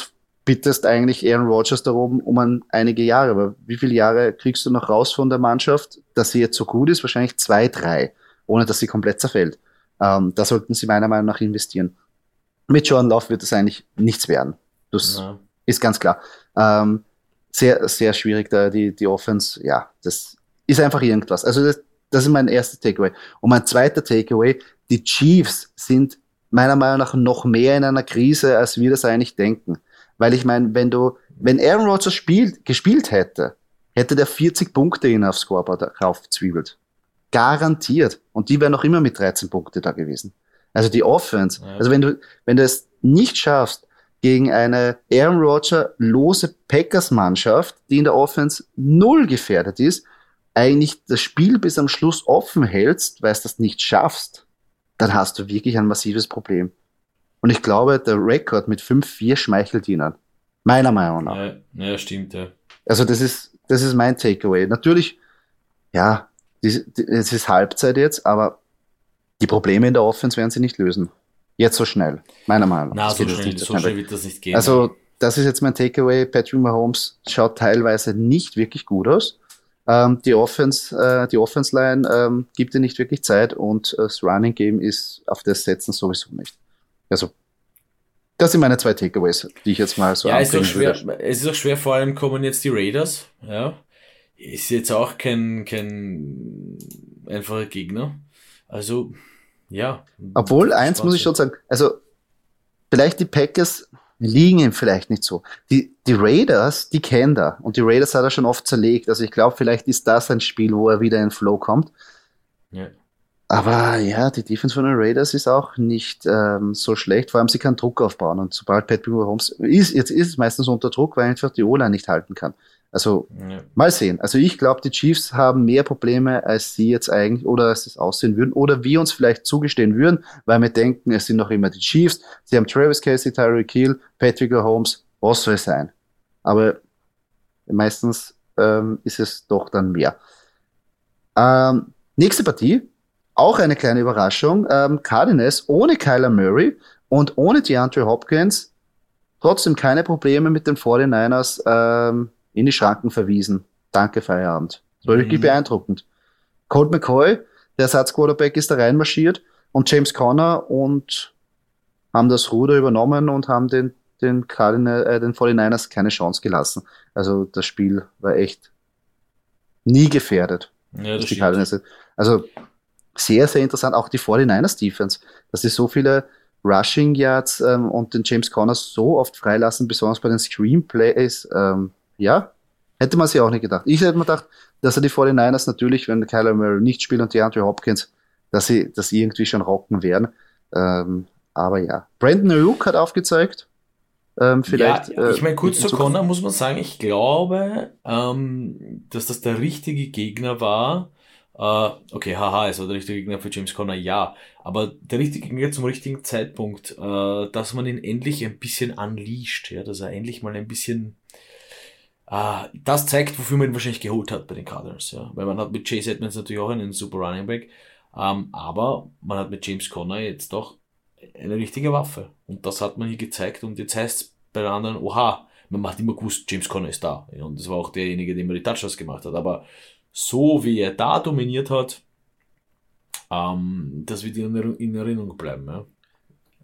bittest eigentlich Aaron Rodgers darum um ein, einige Jahre. Aber wie viele Jahre kriegst du noch raus von der Mannschaft, dass sie jetzt so gut ist? Wahrscheinlich zwei, drei, ohne dass sie komplett zerfällt. Ähm, da sollten sie meiner Meinung nach investieren. Mit Jordan Love wird es eigentlich nichts werden. Das ja. ist ganz klar. Ähm, sehr, sehr schwierig da, die, die Offense. Ja, das ist einfach irgendwas. Also das, das ist mein erster Takeaway. Und mein zweiter Takeaway, die Chiefs sind meiner Meinung nach noch mehr in einer Krise, als wir das eigentlich denken. Weil ich meine, wenn du, wenn Aaron Rodgers spielt, gespielt hätte, hätte der 40 Punkte in aufs Scoreboard raufzwiebelt. Garantiert. Und die wären noch immer mit 13 Punkte da gewesen. Also die Offense. Ja. Also wenn du, wenn du es nicht schaffst, gegen eine Aaron Rodgers lose Packers Mannschaft, die in der Offense null gefährdet ist, eigentlich das Spiel bis am Schluss offen hältst, weil du das nicht schaffst, dann hast du wirklich ein massives Problem. Und ich glaube, der Rekord mit 5-4 schmeichelt ihnen. Meiner Meinung nach. Ja, ja, stimmt, ja. Also das ist, das ist mein Takeaway. Natürlich, ja, es ist Halbzeit jetzt, aber die Probleme in der Offense werden sie nicht lösen. Jetzt so schnell, meiner Meinung nach. Na, so, schnell, so schnell wird das nicht gehen. Also, das ist jetzt mein Takeaway. Patrick Mahomes schaut teilweise nicht wirklich gut aus. Ähm, die Offense, äh, die Offense Line ähm, gibt dir nicht wirklich Zeit und äh, das Running Game ist auf das Setzen sowieso nicht. Also das sind meine zwei Takeaways, die ich jetzt mal so Ja, ist auch schwer, würde. es ist auch schwer, vor allem kommen jetzt die Raiders, ja. Ist jetzt auch kein, kein einfache Gegner. Also, ja. Obwohl, eins muss ich schon sagen, also vielleicht die Packers liegen ihm vielleicht nicht so. Die, die Raiders, die kennen da. Und die Raiders hat er schon oft zerlegt. Also ich glaube, vielleicht ist das ein Spiel, wo er wieder in Flow kommt. Ja. Aber ja, die Defense von den Raiders ist auch nicht ähm, so schlecht. Vor allem, sie kann Druck aufbauen. Und sobald Patrick Mahomes ist, jetzt ist es meistens unter Druck, weil einfach die O-Line nicht halten kann. Also ja. mal sehen. Also ich glaube, die Chiefs haben mehr Probleme, als sie jetzt eigentlich oder als es aussehen würden oder wir uns vielleicht zugestehen würden, weil wir denken, es sind noch immer die Chiefs. Sie haben Travis Casey, Tyreek Hill, Patrick Holmes, was soll es sein? Aber meistens ähm, ist es doch dann mehr. Ähm, nächste Partie, auch eine kleine Überraschung. Ähm, Cardinals ohne Kyler Murray und ohne DeAndre Hopkins trotzdem keine Probleme mit den 49ers. Ähm, in die Schranken verwiesen. Danke, Feierabend. Das war mhm. wirklich beeindruckend. Colt McCoy, der Ersatzquarterback, ist da reinmarschiert und James Conner und haben das Ruder übernommen und haben den, den, Cardinal, äh, den 49ers keine Chance gelassen. Also das Spiel war echt nie gefährdet. Ja, das die Cardinals. Also sehr, sehr interessant. Auch die 49ers Defense, dass sie so viele Rushing Yards ähm, und den James Conner so oft freilassen, besonders bei den Screenplays. Ähm, ja, hätte man sich auch nicht gedacht. Ich hätte mir gedacht, dass er die 49ers natürlich, wenn Kyler Murray nicht spielt und die Andre Hopkins, dass sie das irgendwie schon rocken werden. Ähm, aber ja, Brandon Ayuk hat aufgezeigt, ähm, vielleicht. Ja, ich meine, kurz zu Connor muss man sagen, ich glaube, ähm, dass das der richtige Gegner war. Äh, okay, haha, ist er der richtige Gegner für James Conner, ja. Aber der richtige Gegner zum richtigen Zeitpunkt, äh, dass man ihn endlich ein bisschen unleasht, ja, dass er endlich mal ein bisschen Uh, das zeigt, wofür man ihn wahrscheinlich geholt hat bei den Cardinals, ja. Weil man hat mit Chase Edmonds natürlich auch einen super Running Back, um, ähm, aber man hat mit James Conner jetzt doch eine richtige Waffe. Und das hat man hier gezeigt und jetzt heißt es bei den anderen, oha, man macht immer gewusst, James Conner ist da. Und das war auch derjenige, der immer die Touchdowns gemacht hat. Aber so wie er da dominiert hat, ähm, das wird in Erinnerung bleiben, ja.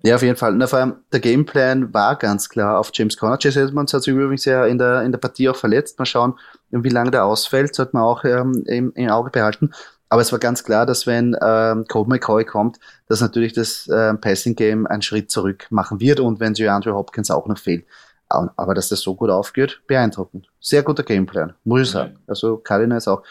Ja, auf jeden Fall. Na, vor allem, der Gameplan war ganz klar auf James Conner. Jesse Edmonds hat sich übrigens ja in der, in der Partie auch verletzt. Mal schauen, wie lange der ausfällt, sollte man auch ähm, im, im Auge behalten. Aber es war ganz klar, dass wenn ähm, Colt McCoy kommt, dass natürlich das ähm, Passing Game einen Schritt zurück machen wird und wenn Andrew Hopkins auch noch fehlt. Aber dass das so gut aufgeht, beeindruckend. Sehr guter Gameplan, muss ich sagen. Also Cardinals auch.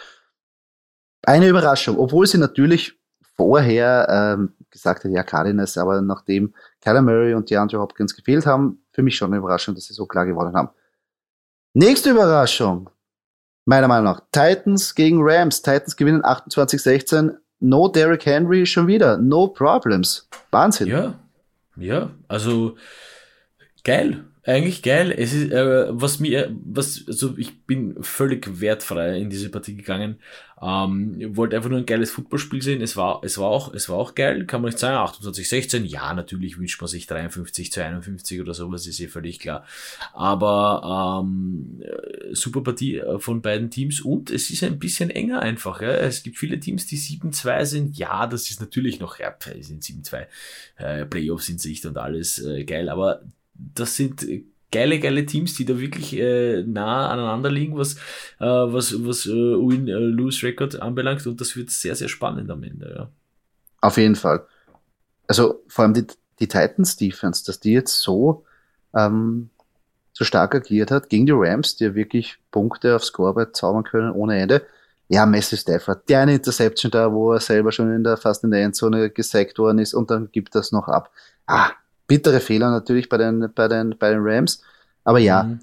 Eine Überraschung, obwohl sie natürlich vorher ähm, gesagt hat, ja, Cardinals, aber nachdem Kyler Murray und DeAndre Hopkins gefehlt haben, für mich schon eine Überraschung, dass sie so klar gewonnen haben. Nächste Überraschung, meiner Meinung nach, Titans gegen Rams. Titans gewinnen 28-16. No Derrick Henry schon wieder. No problems. Wahnsinn. Ja, ja, also geil eigentlich geil. Es ist, äh, was mir, was, also ich bin völlig wertfrei in diese Partie gegangen. Ähm, wollte einfach nur ein geiles Footballspiel sehen. Es war, es war auch, es war auch geil. Kann man nicht sagen, 28, 16. Ja, natürlich wünscht man sich 53 zu 51 oder sowas, ist eh völlig klar. Aber, ähm, super Partie äh, von beiden Teams und es ist ein bisschen enger einfach, ja. Es gibt viele Teams, die 7-2 sind. Ja, das ist natürlich noch, ja, sind 7-2, äh, Playoffs in Sicht und alles, äh, geil. Aber das sind geile, geile Teams, die da wirklich äh, nah aneinander liegen, was, äh, was, was äh, Win-Lose-Record äh, anbelangt. Und das wird sehr, sehr spannend am Ende. Ja. Auf jeden Fall. Also vor allem die, die Titans-Defense, dass die jetzt so, ähm, so stark agiert hat gegen die Rams, die ja wirklich Punkte aufs Scoreboard zaubern können ohne Ende. Ja, Messi Stafford, der eine Interception da, wo er selber schon in der, fast in der Endzone gesackt worden ist und dann gibt das noch ab. Ah, bittere Fehler natürlich bei den, bei den, bei den Rams. Aber ja, mhm.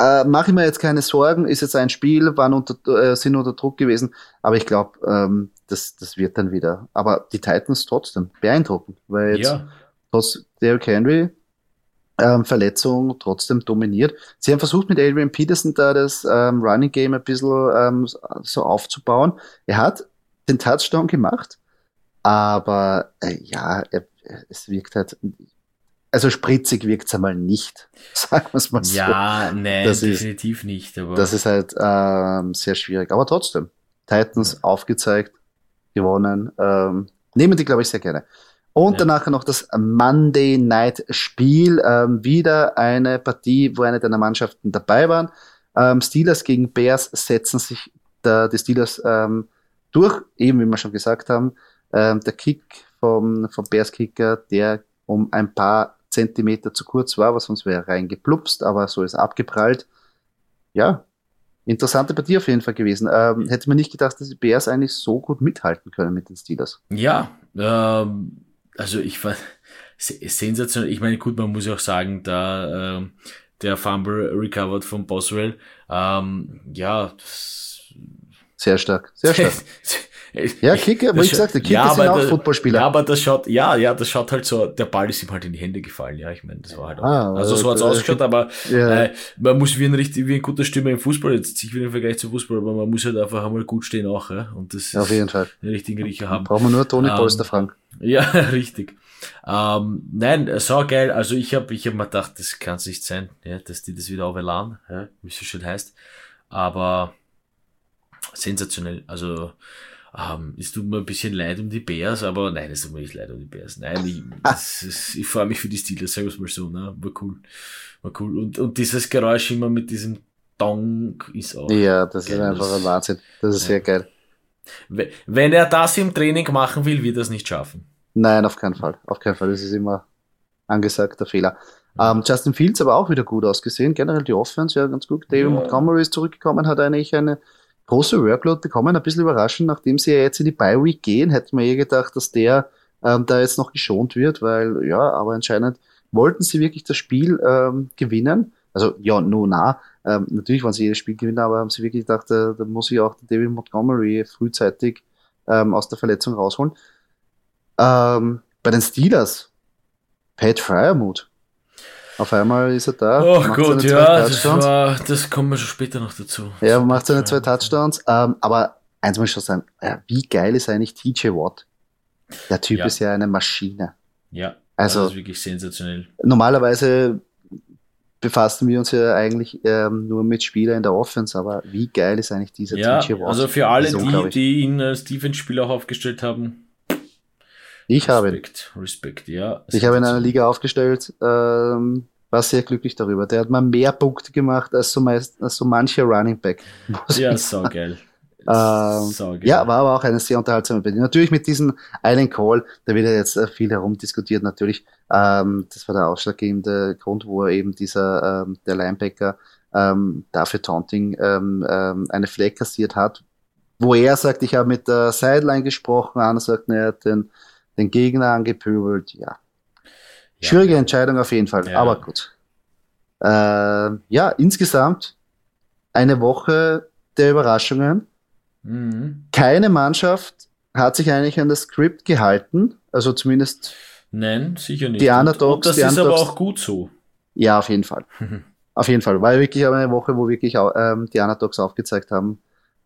äh, mache ich mir jetzt keine Sorgen, ist jetzt ein Spiel, waren unter, äh, sind unter Druck gewesen, aber ich glaube, ähm, das, das wird dann wieder. Aber die Titans trotzdem beeindruckend, weil jetzt ja. trotz Derrick Henry ähm, Verletzung trotzdem dominiert. Sie haben versucht mit Adrian Peterson da das ähm, Running Game ein bisschen ähm, so aufzubauen. Er hat den Touchdown gemacht, aber äh, ja, er, es wirkt halt, also spritzig wirkt es einmal nicht, sagen wir es mal so. Ja, nein, das definitiv ist, nicht. Aber das ist halt ähm, sehr schwierig. Aber trotzdem, Titans ja. aufgezeigt, gewonnen. Ähm, nehmen die, glaube ich, sehr gerne. Und ja. danach noch das Monday Night Spiel. Ähm, wieder eine Partie, wo eine deiner Mannschaften dabei waren. Ähm, Steelers gegen Bears setzen sich, da, die Steelers ähm, durch, eben wie wir schon gesagt haben, ähm, der Kick vom, vom Bears-Kicker, der um ein paar Zentimeter zu kurz war, was sonst wäre reingeplupst, aber so ist abgeprallt. Ja, interessante Partie auf jeden Fall gewesen. Ähm, hätte man nicht gedacht, dass die Bears eigentlich so gut mithalten können mit den Steelers. Ja, ähm, also ich war sensationell. Ich meine, gut, man muss ja auch sagen, da ähm, der Fumble recovered von Boswell, ähm, ja, sehr stark, sehr stark. Ja, Kicker, aber ich sagte, Kicker ja, sind auch der, Footballspieler. Ja, aber das schaut, ja, ja, das schaut halt so, der Ball ist ihm halt in die Hände gefallen, ja, ich meine, das war halt auch, ah, also so hat's äh, ausgeschaut, aber ja. äh, man muss wie ein richtig, wie ein guter Stürmer im Fußball, jetzt ich will im Vergleich zum Fußball, aber man muss halt einfach einmal gut stehen auch, ja, und das ja, auf jeden Fall. den richtigen Riecher haben. Brauchen wir nur Toni ähm, Polster fragen. Ja, richtig. Ähm, nein, so geil, also ich habe ich hab mir gedacht, das kann es nicht sein, ja, dass die das wieder aufladen, ja, wie es so schön heißt, aber sensationell, also ähm, es tut mir ein bisschen leid um die Bears, aber nein, es tut mir nicht leid um die Bears. Nein, ich, ist, ich freue mich für die Steelers, sagen wir es mal so, ne? War cool. War cool. Und, und dieses Geräusch immer mit diesem Dong ist auch. Ja, das geil. ist einfach ein Wahnsinn. Das ist ja. sehr geil. Wenn er das im Training machen will, wird er es nicht schaffen. Nein, auf keinen Fall. Auf keinen Fall. Das ist immer angesagter Fehler. Ähm, Justin Fields aber auch wieder gut ausgesehen. Generell die Offense, ja, ganz gut. David ja. Montgomery ist zurückgekommen, hat eigentlich eine große Workload bekommen, ein bisschen überraschend, nachdem sie ja jetzt in die Bye Week gehen, hätte man eh gedacht, dass der ähm, da jetzt noch geschont wird, weil ja, aber anscheinend wollten sie wirklich das Spiel ähm, gewinnen. Also ja, nur nah. Ähm, natürlich wollen sie jedes Spiel gewinnen, aber haben sie wirklich gedacht, äh, da muss ich auch David Montgomery frühzeitig ähm, aus der Verletzung rausholen. Ähm, bei den Steelers, Pat Fryermuth, auf einmal ist er da. Oh Gott, ja, das, war, das kommen wir schon später noch dazu. Ja, macht seine zwei Touchdowns. Ähm, aber eins muss ich schon sagen, ja, wie geil ist eigentlich TJ Watt? Der Typ ja. ist ja eine Maschine. Ja, also das ist wirklich sensationell. Normalerweise befassen wir uns ja eigentlich ähm, nur mit Spielern in der Offense, aber wie geil ist eigentlich dieser ja, TJ Watt? Also für alle, die, die ihn als Defense-Spieler auch aufgestellt haben, ich habe. Respekt, ja. Ich habe in einer Liga aufgestellt, ähm, war sehr glücklich darüber. Der hat mal mehr Punkte gemacht als so, meist, als so manche Running Back. Ja, so geil. Ähm, so ja, war aber auch eine sehr unterhaltsame Partie. Natürlich mit diesem einen Call, da wird ja jetzt äh, viel herumdiskutiert, natürlich. Ähm, das war der ausschlaggebende Grund, wo er eben dieser, ähm, der Linebacker ähm, dafür Taunting ähm, ähm, eine Flag kassiert hat, wo er sagt, ich habe mit der Sideline gesprochen, einer sagt, er hat den den Gegner angepöbelt, ja. ja. Schwierige Entscheidung auf jeden Fall, ja. aber gut. Äh, ja, insgesamt eine Woche der Überraschungen. Mhm. Keine Mannschaft hat sich eigentlich an das Skript gehalten, also zumindest. Nein, sicher nicht. Die Underdogs. Und das die ist Underdogs, aber auch gut so. Ja, auf jeden Fall. auf jeden Fall. War wirklich eine Woche, wo wirklich ähm, die Underdogs aufgezeigt haben.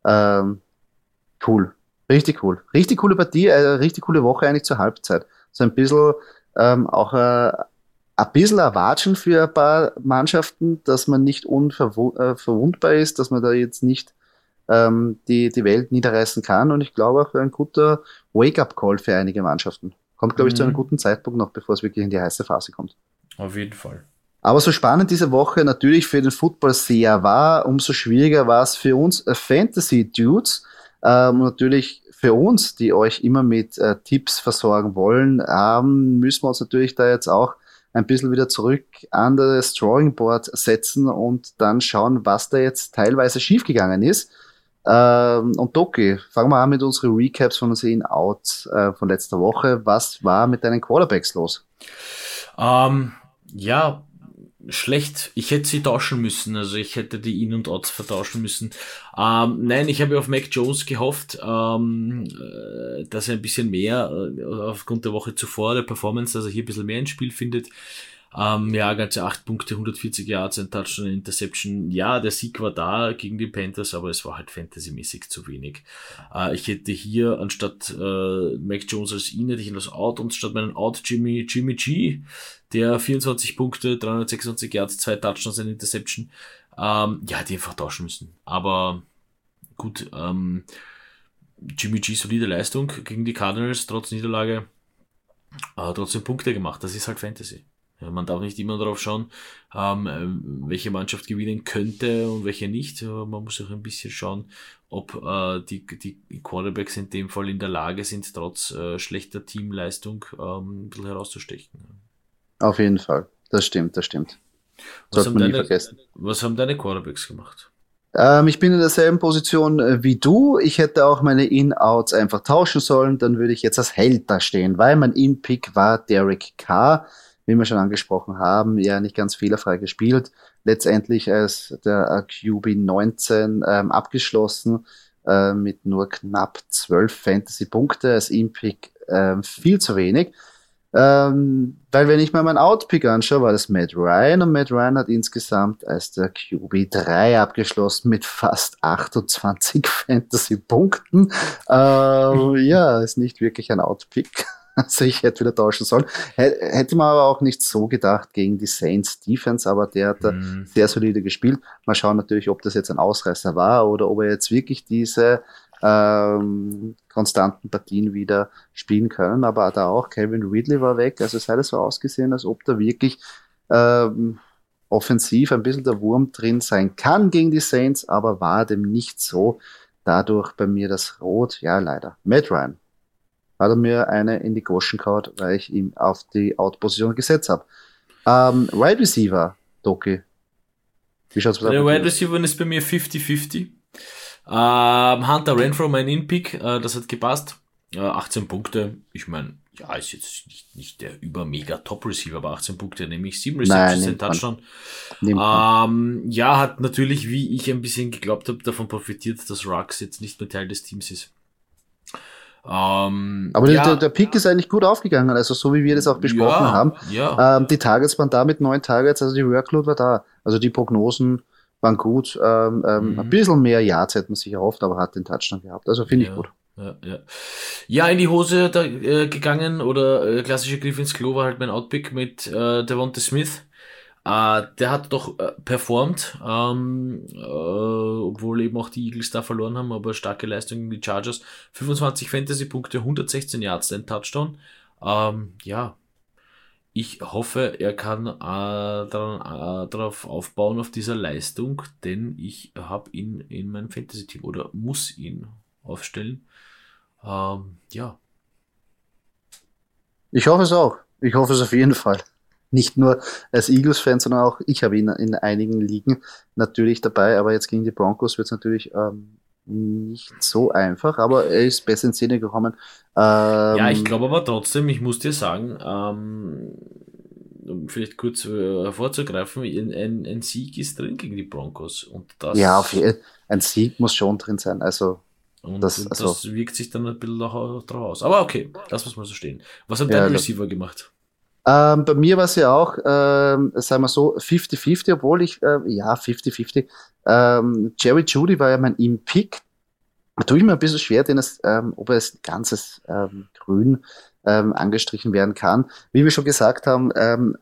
Ähm, cool. Richtig cool. Richtig coole Partie, äh, richtig coole Woche eigentlich zur Halbzeit. So ein bisschen ähm, auch äh, ein bisschen erwatschen für ein paar Mannschaften, dass man nicht unverwundbar äh, ist, dass man da jetzt nicht ähm, die, die Welt niederreißen kann. Und ich glaube auch ein guter Wake-up-Call für einige Mannschaften. Kommt, glaube ich, zu einem mhm. guten Zeitpunkt noch, bevor es wirklich in die heiße Phase kommt. Auf jeden Fall. Aber so spannend diese Woche natürlich für den Football sehr war, umso schwieriger war es für uns äh, Fantasy-Dudes, ähm, natürlich für uns, die euch immer mit äh, Tipps versorgen wollen, ähm, müssen wir uns natürlich da jetzt auch ein bisschen wieder zurück an das Drawing Board setzen und dann schauen, was da jetzt teilweise schiefgegangen ist. Ähm, und Doki, fangen wir an mit unseren Recaps von unseren Out äh, von letzter Woche. Was war mit deinen Quarterbacks los? Ähm, ja, schlecht. Ich hätte sie tauschen müssen. Also ich hätte die In- und Outs vertauschen müssen. Ähm, nein, ich habe auf Mac Jones gehofft, ähm, äh, dass er ein bisschen mehr äh, aufgrund der Woche zuvor der Performance, dass er hier ein bisschen mehr ins Spiel findet. Ähm, ja, ganze 8 Punkte, 140 Yards, ein Touchdown, eine Interception. Ja, der Sieg war da gegen die Panthers, aber es war halt fantasymäßig zu wenig. Äh, ich hätte hier anstatt äh, Mac Jones als ihn, hätte ich ihn als Out und statt meinen Out Jimmy, Jimmy G, der 24 Punkte, 326 Yards, zwei Touchdowns, eine Interception. Ähm, ja, die einfach tauschen müssen. Aber gut, ähm, Jimmy G solide Leistung gegen die Cardinals, trotz Niederlage, äh, trotzdem Punkte gemacht. Das ist halt Fantasy. Ja, man darf nicht immer darauf schauen, ähm, welche Mannschaft gewinnen könnte und welche nicht. Man muss auch ein bisschen schauen, ob äh, die, die Quarterbacks in dem Fall in der Lage sind, trotz äh, schlechter Teamleistung ähm, ein bisschen herauszustechen. Auf jeden Fall. Das stimmt, das stimmt. Was haben, deine, was haben deine Quarterbacks gemacht? Ähm, ich bin in derselben Position äh, wie du. Ich hätte auch meine In-Outs einfach tauschen sollen. Dann würde ich jetzt als Held da stehen, weil mein In-Pick war Derek Carr wie wir schon angesprochen haben, ja nicht ganz fehlerfrei gespielt. Letztendlich als der QB 19 ähm, abgeschlossen äh, mit nur knapp 12 Fantasy-Punkte als In-Pick äh, viel zu wenig. Ähm, weil wenn ich mal meinen Outpick anschaue, war das Matt Ryan und Matt Ryan hat insgesamt als der QB 3 abgeschlossen mit fast 28 Fantasy-Punkten. Äh, ja, ist nicht wirklich ein Outpick. Also ich hätte wieder tauschen sollen. Hätte man aber auch nicht so gedacht gegen die Saints Defense, aber der hat da mhm. sehr solide gespielt. Mal schauen natürlich, ob das jetzt ein Ausreißer war oder ob er jetzt wirklich diese ähm, konstanten Partien wieder spielen können. Aber da auch Kevin Ridley war weg. Also es hat so ausgesehen, als ob da wirklich ähm, offensiv ein bisschen der Wurm drin sein kann gegen die Saints, aber war dem nicht so. Dadurch bei mir das Rot, ja leider. Matt Ryan, hat er mir eine in die Goschen gehauen, weil ich ihn auf die Out-Position gesetzt habe. Ähm, Wide Receiver, Doki. Wie schaut's aus? Der Wide Receiver ist bei mir 50-50. Ähm, Hunter Renfro, mein In-Pick, äh, das hat gepasst. Äh, 18 Punkte. Ich meine, ja, ist jetzt nicht, nicht der über mega Top-Receiver, aber 18 Punkte, nämlich 7 Receptions, Touchdown. Ähm, ja, hat natürlich, wie ich ein bisschen geglaubt habe, davon profitiert, dass Rux jetzt nicht mehr Teil des Teams ist. Ähm, Aber ja, der, der Pick ist eigentlich gut aufgegangen, also so wie wir das auch besprochen ja, haben. Ja. Ähm, die Targets waren da mit neun Targets, also die Workload war da. Also die Prognosen waren gut. Ähm, ähm, mhm. Ein bisschen mehr Yards hätte man sich erhofft, aber hat den Touchdown gehabt. Also finde ich gut. Ja, ja. ja, in die Hose da, äh, gegangen oder äh, klassische Griff ins Klo war halt mein Outpick mit äh, Devonta Smith. Uh, der hat doch äh, performt, ähm, äh, obwohl eben auch die Eagles da verloren haben, aber starke Leistung in die Chargers. 25 Fantasy-Punkte, 116 Yards, ein Touchdown. Ähm, ja, ich hoffe, er kann äh, äh, darauf aufbauen, auf dieser Leistung, denn ich habe ihn in meinem Fantasy-Team oder muss ihn aufstellen. Ähm, ja. Ich hoffe es auch. Ich hoffe es auf jeden Fall nicht nur als Eagles-Fan, sondern auch ich habe ihn in einigen Ligen natürlich dabei, aber jetzt gegen die Broncos wird es natürlich ähm, nicht so einfach, aber er ist besser in Szene gekommen. Ähm, ja, ich glaube aber trotzdem, ich muss dir sagen, ähm, um vielleicht kurz äh, hervorzugreifen, ein, ein, Sieg ist drin gegen die Broncos. Und das, ja, ein Sieg muss schon drin sein. Also und das, also, das wirkt sich dann ein bisschen drauf aus. Aber okay, das muss mal so stehen. Was hat ja, dein Receiver gemacht? Ähm, bei mir war es ja auch, ähm, sagen wir so, 50-50, obwohl ich, äh, ja, 50-50. Ähm, Jerry Judy war ja mein Im-Pick. Da tue ich mir ein bisschen schwer, den es, ähm, ob er als ganzes ähm, Grün ähm, angestrichen werden kann. Wie wir schon gesagt haben, ähm,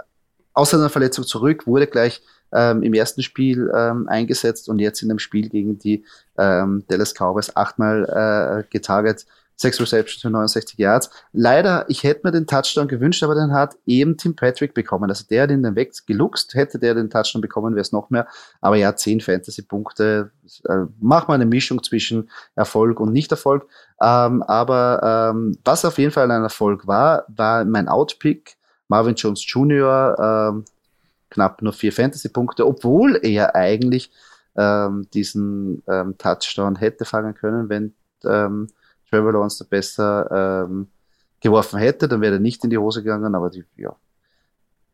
aus seiner Verletzung zurück, wurde gleich ähm, im ersten Spiel ähm, eingesetzt und jetzt in dem Spiel gegen die ähm, Dallas Cowboys achtmal äh, getarget sechs Receptions für 69 Yards. Leider, ich hätte mir den Touchdown gewünscht, aber den hat eben Tim Patrick bekommen. Also der hat ihn dann weggeluchst, hätte der den Touchdown bekommen, wäre es noch mehr. Aber ja, zehn Fantasy-Punkte. Äh, mach mal eine Mischung zwischen Erfolg und Nicht-Erfolg. Ähm, aber ähm, was auf jeden Fall ein Erfolg war, war mein Outpick. Marvin Jones Jr., ähm, knapp nur vier Fantasy-Punkte, obwohl er eigentlich ähm, diesen ähm, Touchdown hätte fangen können, wenn ähm, Trevor Lawrence da besser ähm, geworfen hätte, dann wäre er nicht in die Hose gegangen, aber die, ja,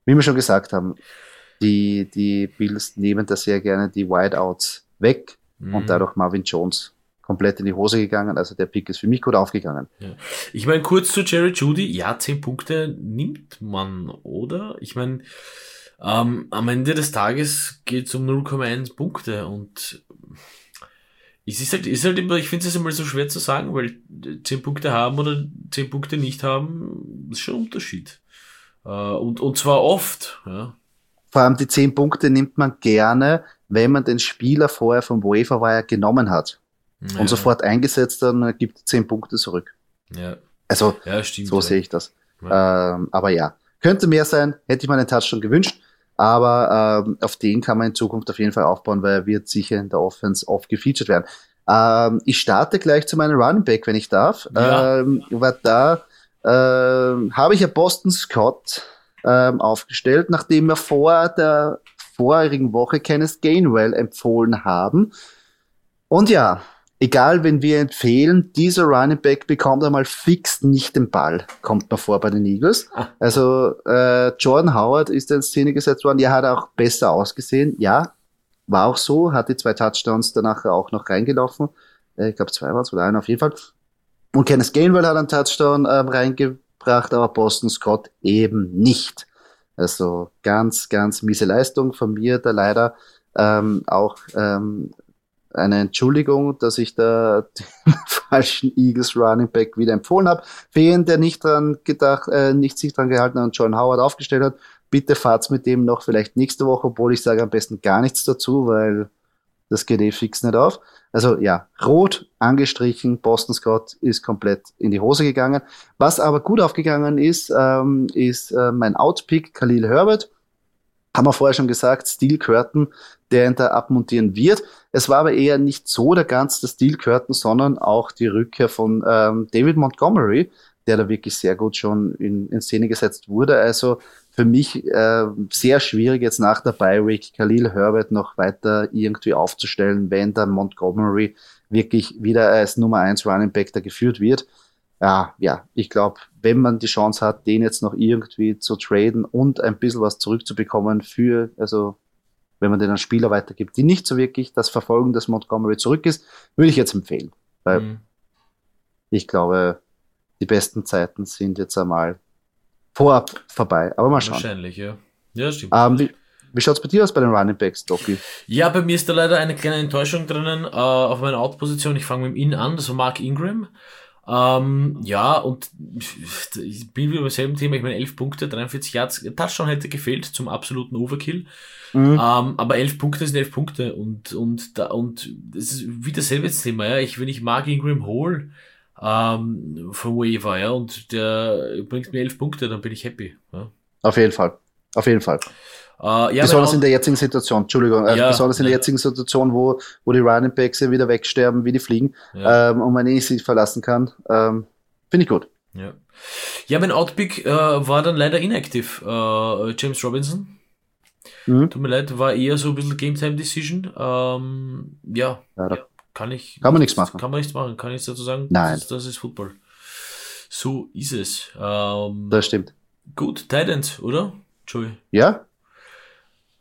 wie wir schon gesagt haben, die, die Bills nehmen da sehr gerne die Wideouts weg mhm. und dadurch Marvin Jones komplett in die Hose gegangen. Also der Pick ist für mich gut aufgegangen. Ja. Ich meine, kurz zu Jerry Judy. Ja, zehn Punkte nimmt man, oder? Ich meine, ähm, am Ende des Tages geht es um 0,1 Punkte und es ist halt, ist halt immer, ich finde es immer so schwer zu sagen, weil 10 Punkte haben oder 10 Punkte nicht haben, ist schon ein Unterschied. Äh, und, und zwar oft, ja. Vor allem die 10 Punkte nimmt man gerne, wenn man den Spieler vorher vom Waferwire genommen hat. Ja. Und sofort eingesetzt, dann gibt 10 Punkte zurück. Ja. Also, ja, stimmt, so sehe ich das. Ähm, aber ja, Könnte mehr sein, hätte ich mir einen Touchdown gewünscht, aber ähm, auf den kann man in Zukunft auf jeden Fall aufbauen, weil er wird sicher in der Offense oft gefeatured werden. Ähm, ich starte gleich zu meinem Running Back, wenn ich darf. Ja. Ähm, war da ähm, habe ich ja Boston Scott ähm, aufgestellt, nachdem wir vor der vorigen Woche Kenneth Gainwell empfohlen haben. Und ja, egal, wenn wir empfehlen, dieser Running Back bekommt einmal fix nicht den Ball, kommt man vor bei den Eagles. Ah. Also äh, Jordan Howard ist in Szene gesetzt worden, ja, hat auch besser ausgesehen, ja, war auch so, hat die zwei Touchdowns danach auch noch reingelaufen. Äh, ich glaube, zwei waren es oder einen auf jeden Fall. Und Kenneth Gainwell hat einen Touchdown ähm, reingebracht, aber Boston Scott eben nicht. Also ganz, ganz miese Leistung von mir, da leider ähm, auch ähm, eine Entschuldigung, dass ich da den falschen Eagles Running Back wieder empfohlen habe. Für jeden, der nicht dran gedacht, äh, nicht sich dran gehalten hat und John Howard aufgestellt hat, bitte fahrt's mit dem noch vielleicht nächste Woche, obwohl ich sage am besten gar nichts dazu, weil das geht eh fix nicht auf. Also ja, rot angestrichen, Boston Scott ist komplett in die Hose gegangen. Was aber gut aufgegangen ist, ähm, ist äh, mein Outpick Khalil Herbert. Haben wir vorher schon gesagt, Steel Curtain, der ihn da abmontieren wird. Es war aber eher nicht so der ganze Steel Curtain, sondern auch die Rückkehr von ähm, David Montgomery, der da wirklich sehr gut schon in, in Szene gesetzt wurde. Also für mich äh, sehr schwierig jetzt nach der Bi-Week Khalil Herbert noch weiter irgendwie aufzustellen, wenn dann Montgomery wirklich wieder als Nummer 1 Running Back da geführt wird. Ja, ja, ich glaube, wenn man die Chance hat, den jetzt noch irgendwie zu traden und ein bisschen was zurückzubekommen für, also wenn man den an Spieler weitergibt, die nicht so wirklich das Verfolgen des Montgomery zurück ist, würde ich jetzt empfehlen. Weil mhm. ich glaube, die besten Zeiten sind jetzt einmal vorab vorbei. Aber mal schauen. Wahrscheinlich, ja. Ja, stimmt. Ähm, wie wie schaut es bei dir aus bei den Running Backs, Doki? Ja, bei mir ist da leider eine kleine Enttäuschung drinnen äh, auf meiner Out-Position. Ich fange mit ihm an, das war Mark Ingram. Ähm, ja, und ich bin wieder beim selben Thema. Ich meine, 11 Punkte, 43 Yards. Touchdown hätte gefehlt zum absoluten Overkill. Mhm. Ähm, aber 11 Punkte sind 11 Punkte. Und, und, da, und das ist wieder dasselbe Thema. Ja. Ich, wenn ich Mark Ingram hole, ähm, vom Waiver, ja, und der bringt mir elf Punkte, dann bin ich happy. Ja. Auf jeden Fall. Auf jeden Fall. Äh, ja, besonders in der jetzigen Situation, Entschuldigung, äh, ja, besonders in der jetzigen Situation, wo, wo die Running Backs ja wieder wegsterben, wie die fliegen, ähm, und man eh sie verlassen kann, ähm, finde ich gut. Ja, ja mein Outpick äh, war dann leider inactive, äh, James Robinson. Mhm. Tut mir leid, war eher so ein bisschen Game Time Decision. Ähm, ja, ja, kann ich. Kann man nichts machen. Kann man nichts machen, kann ich dazu sagen? Nein. Das ist, das ist Football. So ist es. Ähm, das stimmt. Gut, Titans, oder? Joey. Ja.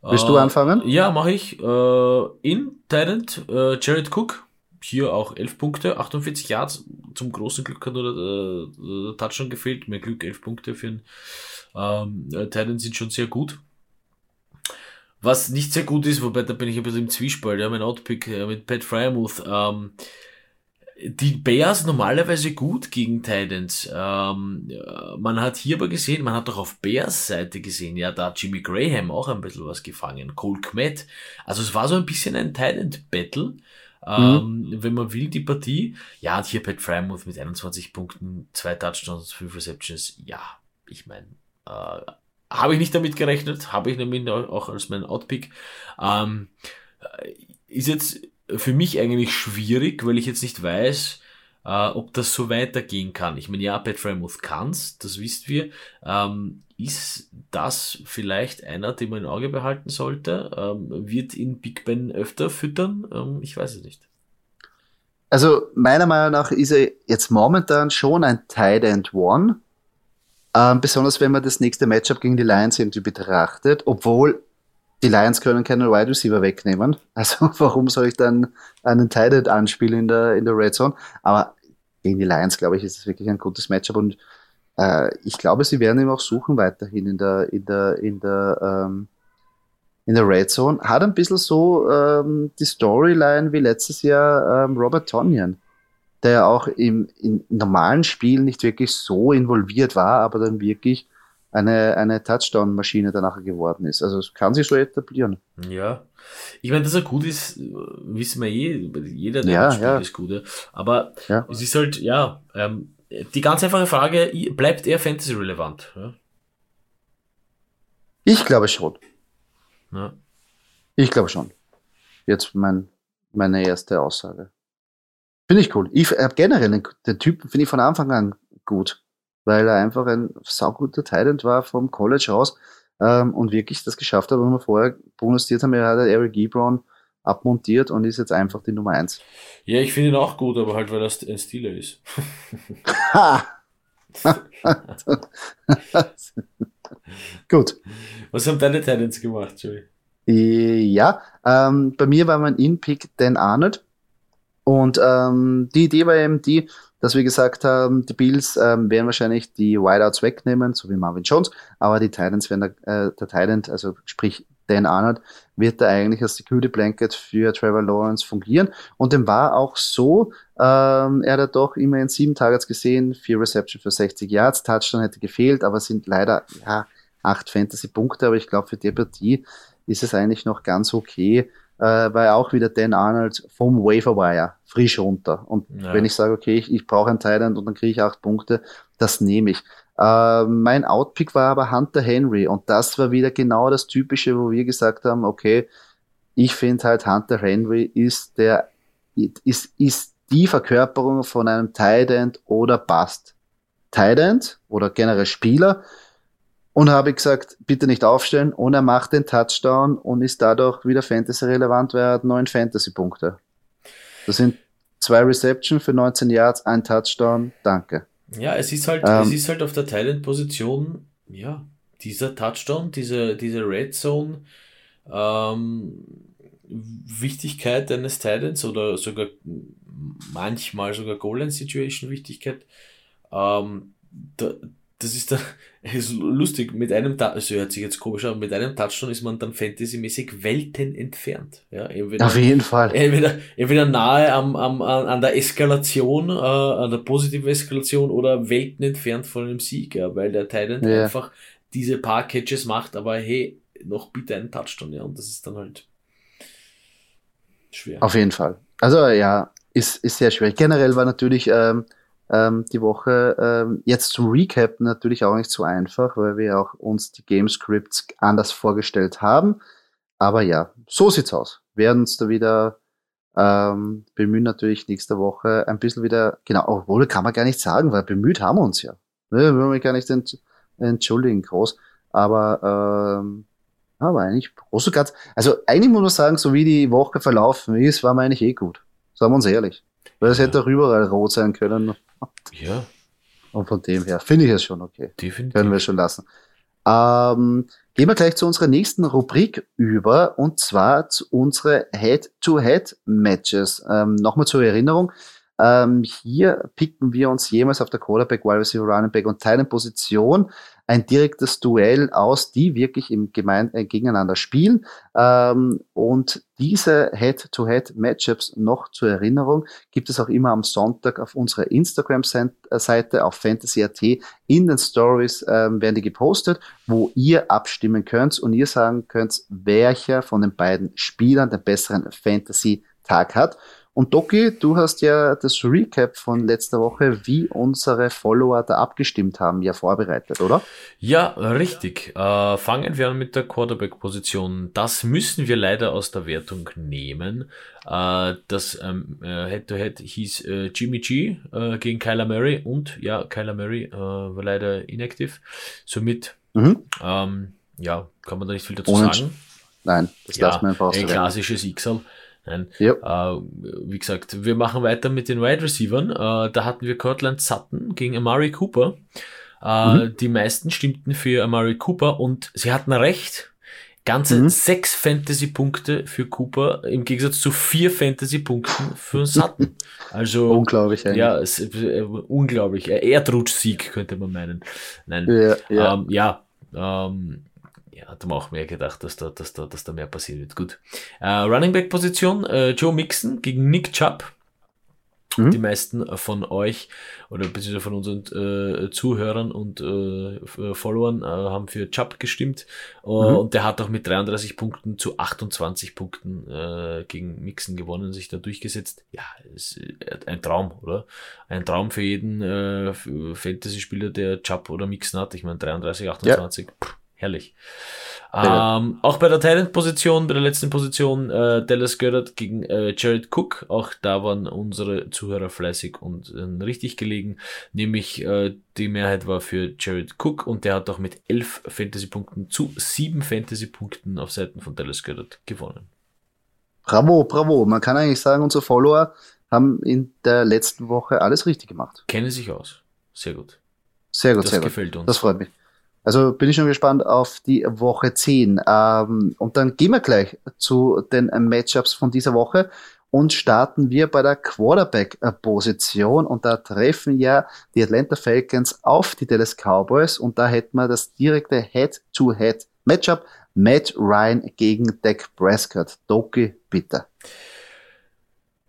Willst äh, du anfangen? Ja, mache ich. Äh, in Titan, äh, Jared Cook. Hier auch 11 Punkte, 48 Yards. Zum großen Glück hat nur der, Touchdown gefehlt. Mehr Glück, 11 Punkte für einen ähm, Titan sind schon sehr gut. Was nicht sehr gut ist, wobei da bin ich ein bisschen im Zwiespalt, ja, mein Outpick äh, mit Pat Fryermuth. Ähm, die Bears normalerweise gut gegen Titans. Ähm, man hat hier aber gesehen, man hat doch auf Bears Seite gesehen, ja, da hat Jimmy Graham auch ein bisschen was gefangen, Cole Kmet. Also es war so ein bisschen ein Titan-Battle. Ähm, mhm. Wenn man will, die Partie. Ja, und hier Pat Frymouth mit 21 Punkten, zwei Touchdowns, fünf Receptions. Ja, ich meine, äh, habe ich nicht damit gerechnet, habe ich nämlich auch als mein Outpick. Ähm, ist jetzt für mich eigentlich schwierig, weil ich jetzt nicht weiß, äh, ob das so weitergehen kann. Ich meine, ja, Pat Frymouth kann's, das wisst wir. Ähm, ist das vielleicht einer, den man im Auge behalten sollte? Ähm, wird ihn Big Ben öfter füttern? Ähm, ich weiß es nicht. Also meiner Meinung nach ist er jetzt momentan schon ein Tight End One. Ähm, besonders wenn man das nächste Matchup gegen die Lions irgendwie betrachtet, obwohl die Lions können keinen Wide Receiver wegnehmen. Also warum soll ich dann einen Tight anspielen in der, in der Red Zone? Aber gegen die Lions, glaube ich, ist es wirklich ein gutes Matchup und äh, ich glaube, sie werden ihn auch suchen weiterhin in der, in der, in der, ähm, in der Red Zone. Hat ein bisschen so ähm, die Storyline wie letztes Jahr ähm, Robert Tonyan der ja auch im, im normalen Spiel nicht wirklich so involviert war, aber dann wirklich eine, eine Touchdown-Maschine danach geworden ist. Also es kann sich so etablieren. Ja. Ich meine, dass er gut ist, wissen wir eh. Jeder, der ja, spielt, ja. ist gut. Aber ja. es ist halt, ja, ähm, die ganz einfache Frage, bleibt er Fantasy relevant? Ja? Ich glaube schon. Ja. Ich glaube schon. Jetzt mein, meine erste Aussage. Finde ich cool. Ich äh, generell den, den Typen finde ich von Anfang an gut, weil er einfach ein sauguter Talent war vom College aus ähm, und wirklich das geschafft hat, was wir vorher prognostiziert haben. Er hat Eric Ebron abmontiert und ist jetzt einfach die Nummer eins. Ja, ich finde ihn auch gut, aber halt, weil er ein Stealer ist. gut. Was haben deine Talents gemacht, Joey? Ja, ähm, bei mir war mein In-Pick Dan Arnold. Und ähm, die Idee war eben die, dass wir gesagt haben, die Bills ähm, werden wahrscheinlich die Wideouts wegnehmen, so wie Marvin Jones, aber die Titans werden der, äh, der Titan, also sprich Dan Arnold, wird da eigentlich als Security Blanket für Trevor Lawrence fungieren. Und dem war auch so, ähm, er hat doch immerhin sieben Targets gesehen, vier Reception für 60 Yards, Touchdown hätte gefehlt, aber sind leider ja, acht Fantasy-Punkte, aber ich glaube für die Partie ist es eigentlich noch ganz okay äh, weil auch wieder Dan Arnold vom Waferwire frisch runter. Und ja. wenn ich sage, okay, ich, ich brauche einen Thailand und dann kriege ich acht Punkte, das nehme ich. Äh, mein Outpick war aber Hunter Henry und das war wieder genau das Typische, wo wir gesagt haben, okay, ich finde halt Hunter Henry ist der, ist, ist die Verkörperung von einem Tight oder Bust. Tight oder generell Spieler, und habe gesagt, bitte nicht aufstellen. Und er macht den Touchdown und ist dadurch wieder Fantasy-relevant, weil er hat neun Fantasy-Punkte. Das sind zwei Reception für 19 Yards, ein Touchdown. Danke. Ja, es ist halt, ähm, es ist halt auf der Talent-Position, ja, dieser Touchdown, diese, diese Red Zone, ähm, Wichtigkeit eines Titans oder sogar manchmal sogar Golden Situation Wichtigkeit, ähm, da, das ist, ist lustig, mit einem, also hört sich jetzt komisch an, mit einem Touchdown ist man dann fantasymäßig Welten entfernt. Ja, entweder, Auf jeden Fall. Entweder, entweder nahe am, am, an der Eskalation, äh, an der positiven Eskalation oder Welten entfernt von einem Sieg, ja, weil der Titan ja. einfach diese paar Catches macht, aber hey, noch bitte einen Touchdown, ja, und das ist dann halt schwer. Auf jeden Fall. Also ja, ist, ist sehr schwer. Generell war natürlich, ähm, ähm, die Woche. Ähm, jetzt zum Recap natürlich auch nicht so einfach, weil wir auch uns die Game Scripts anders vorgestellt haben. Aber ja, so sieht's aus. Wir werden uns da wieder ähm, bemühen natürlich nächste Woche ein bisschen wieder, genau, obwohl kann man gar nicht sagen, weil bemüht haben wir uns ja. Ne, wir wollen mich gar nicht ent, entschuldigen, groß. Aber ähm, aber eigentlich groß ganz, also eigentlich muss man sagen, so wie die Woche verlaufen ist, war man eigentlich eh gut. Sagen wir uns ehrlich. Weil es ja. hätte auch überall rot sein können. Ja. Und von dem her finde ich es schon okay. Definitiv. Können wir schon lassen. Ähm, gehen wir gleich zu unserer nächsten Rubrik über und zwar zu unsere Head-to-Head-Matches. Ähm, Nochmal zur Erinnerung. Ähm, hier picken wir uns jemals auf der Quarterback, Wide Receiver, Running Back und Teilenposition ein direktes Duell aus, die wirklich im Gemein äh, gegeneinander spielen. Ähm, und diese Head-to-Head-Matchups noch zur Erinnerung gibt es auch immer am Sonntag auf unserer Instagram-Seite auf Fantasy.at. In den Stories ähm, werden die gepostet, wo ihr abstimmen könnt und ihr sagen könnt, welcher von den beiden Spielern den besseren Fantasy-Tag hat. Und Doki, du hast ja das Recap von letzter Woche, wie unsere Follower da abgestimmt haben, ja vorbereitet, oder? Ja, richtig. Äh, fangen wir an mit der Quarterback-Position. Das müssen wir leider aus der Wertung nehmen. Äh, das ähm, äh, Head-to-Head -head hieß äh, Jimmy G äh, gegen Kyler Murray und ja, Kyler Murray äh, war leider inactive. Somit, mhm. ähm, ja, kann man da nicht viel dazu Ohne sagen. Nein, das ja, lassen wir einfach aus. Ein klassisches Xal. Nein. Ja. Äh, wie gesagt, wir machen weiter mit den Wide Receivers. Äh, da hatten wir Cortland Sutton gegen Amari Cooper. Äh, mhm. Die meisten stimmten für Amari Cooper und sie hatten recht. Ganze mhm. sechs Fantasy-Punkte für Cooper im Gegensatz zu vier Fantasy-Punkten für Sutton. Also unglaublich. Eigentlich. Ja, es, äh, unglaublich. Erdrutsch-Sieg könnte man meinen. Nein. Ja. ja. Ähm, ja ähm, hat man auch mehr gedacht, dass da, dass da, dass da mehr passieren wird. Gut. Äh, Running Back Position, äh, Joe Mixon gegen Nick Chubb. Mhm. Die meisten von euch oder beziehungsweise von unseren äh, Zuhörern und äh, Followern äh, haben für Chubb gestimmt. Uh, mhm. Und der hat auch mit 33 Punkten zu 28 Punkten äh, gegen Mixon gewonnen, sich da durchgesetzt. Ja, ist äh, ein Traum, oder? Ein Traum für jeden äh, Fantasy-Spieler, der Chubb oder Mixon hat. Ich meine, 33, 28. Ja. Herrlich. Ähm, auch bei der Talent-Position, bei der letzten Position, äh, Dallas Goddard gegen äh, Jared Cook. Auch da waren unsere Zuhörer fleißig und äh, richtig gelegen. Nämlich äh, die Mehrheit war für Jared Cook und der hat auch mit elf Fantasy-Punkten zu sieben Fantasy-Punkten auf Seiten von Dallas Goddard gewonnen. Bravo, bravo. Man kann eigentlich sagen, unsere Follower haben in der letzten Woche alles richtig gemacht. Kennen sich aus. Sehr gut. Sehr gut, das sehr gut. gefällt uns. Das freut mich. Also bin ich schon gespannt auf die Woche 10. Ähm, und dann gehen wir gleich zu den Matchups von dieser Woche und starten wir bei der Quarterback-Position. Und da treffen ja die Atlanta Falcons auf die Dallas Cowboys. Und da hätten wir das direkte Head-to-Head-Matchup. Matt Ryan gegen Dak Prescott. Doki, bitte.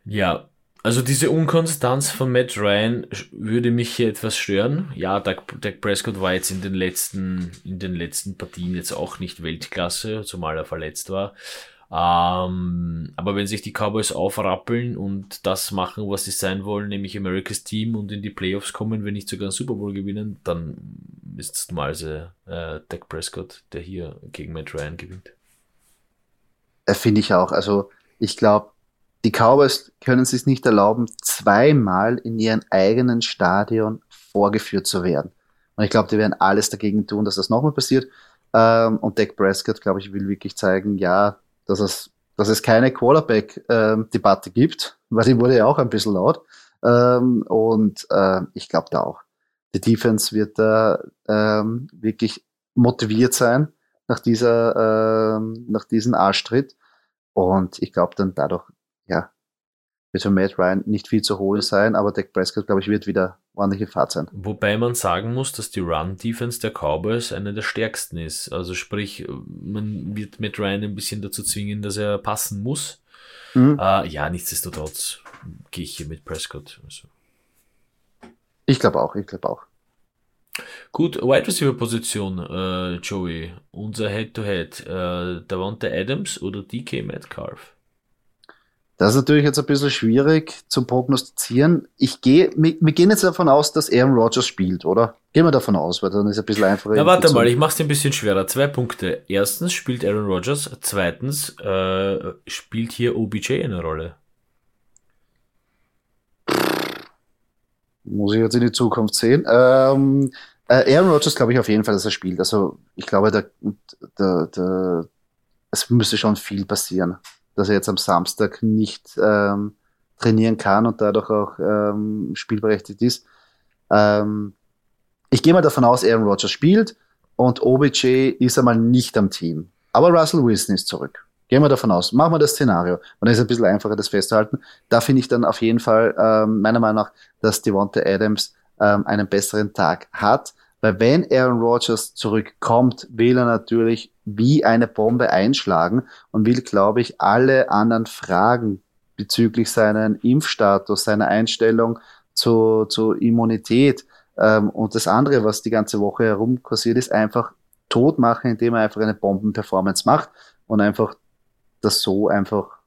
Ja, also diese Unkonstanz von Matt Ryan würde mich hier etwas stören. Ja, Dak, Dak Prescott war jetzt in den letzten, in den letzten Partien jetzt auch nicht Weltklasse, zumal er verletzt war. Ähm, aber wenn sich die Cowboys aufrappeln und das machen, was sie sein wollen, nämlich America's Team und in die Playoffs kommen, wenn nicht sogar einen Super Bowl gewinnen, dann ist es normalerweise äh, Dak Prescott, der hier gegen Matt Ryan gewinnt. Äh, Finde ich auch. Also ich glaube, die Cowboys können es sich nicht erlauben, zweimal in ihrem eigenen Stadion vorgeführt zu werden. Und ich glaube, die werden alles dagegen tun, dass das nochmal passiert. Ähm, und Dak Prescott, glaube ich, will wirklich zeigen, ja, dass es, dass es keine Quarterback-Debatte ähm, gibt, weil die wurde ja auch ein bisschen laut. Ähm, und ich glaube da auch. Die Defense wird da wirklich motiviert sein nach dieser, nach diesem Arschtritt. Und ich glaube dann dadurch ja, wird für Matt Ryan nicht viel zu holen sein, aber Dak Prescott, glaube ich, wird wieder ordentliche Fahrt sein. Wobei man sagen muss, dass die Run-Defense der Cowboys eine der stärksten ist. Also sprich, man wird Matt Ryan ein bisschen dazu zwingen, dass er passen muss. Mhm. Uh, ja, nichtsdestotrotz gehe ich hier mit Prescott. Also. Ich glaube auch, ich glaube auch. Gut, Wide Receiver Position, äh, Joey. Unser Head-to-Head. -Head, äh, Davante Adams oder DK Metcalf? Das ist natürlich jetzt ein bisschen schwierig zu prognostizieren. Ich gehe, wir, wir, gehen jetzt davon aus, dass Aaron Rodgers spielt, oder? Gehen wir davon aus, weil dann ist es ein bisschen einfacher. Na, warte mal, ich mache es ein bisschen schwerer. Zwei Punkte. Erstens spielt Aaron Rodgers, zweitens äh, spielt hier OBJ eine Rolle. Muss ich jetzt in die Zukunft sehen. Ähm, äh, Aaron Rodgers glaube ich auf jeden Fall, dass er spielt. Also ich glaube, da, da, da, es müsste schon viel passieren dass er jetzt am Samstag nicht ähm, trainieren kann und dadurch auch ähm, spielberechtigt ist. Ähm, ich gehe mal davon aus, Aaron Rodgers spielt und OBJ ist einmal nicht am Team. Aber Russell Wilson ist zurück. Gehen wir davon aus. Machen wir das Szenario. Und dann ist es ein bisschen einfacher, das festzuhalten. Da finde ich dann auf jeden Fall, ähm, meiner Meinung nach, dass Devonta Adams ähm, einen besseren Tag hat. Weil wenn Aaron Rodgers zurückkommt, will er natürlich wie eine Bombe einschlagen und will, glaube ich, alle anderen Fragen bezüglich seinen Impfstatus, seiner Einstellung zu, zu Immunität ähm, und das andere, was die ganze Woche herumkursiert ist, einfach tot machen, indem er einfach eine Bombenperformance macht und einfach das so einfach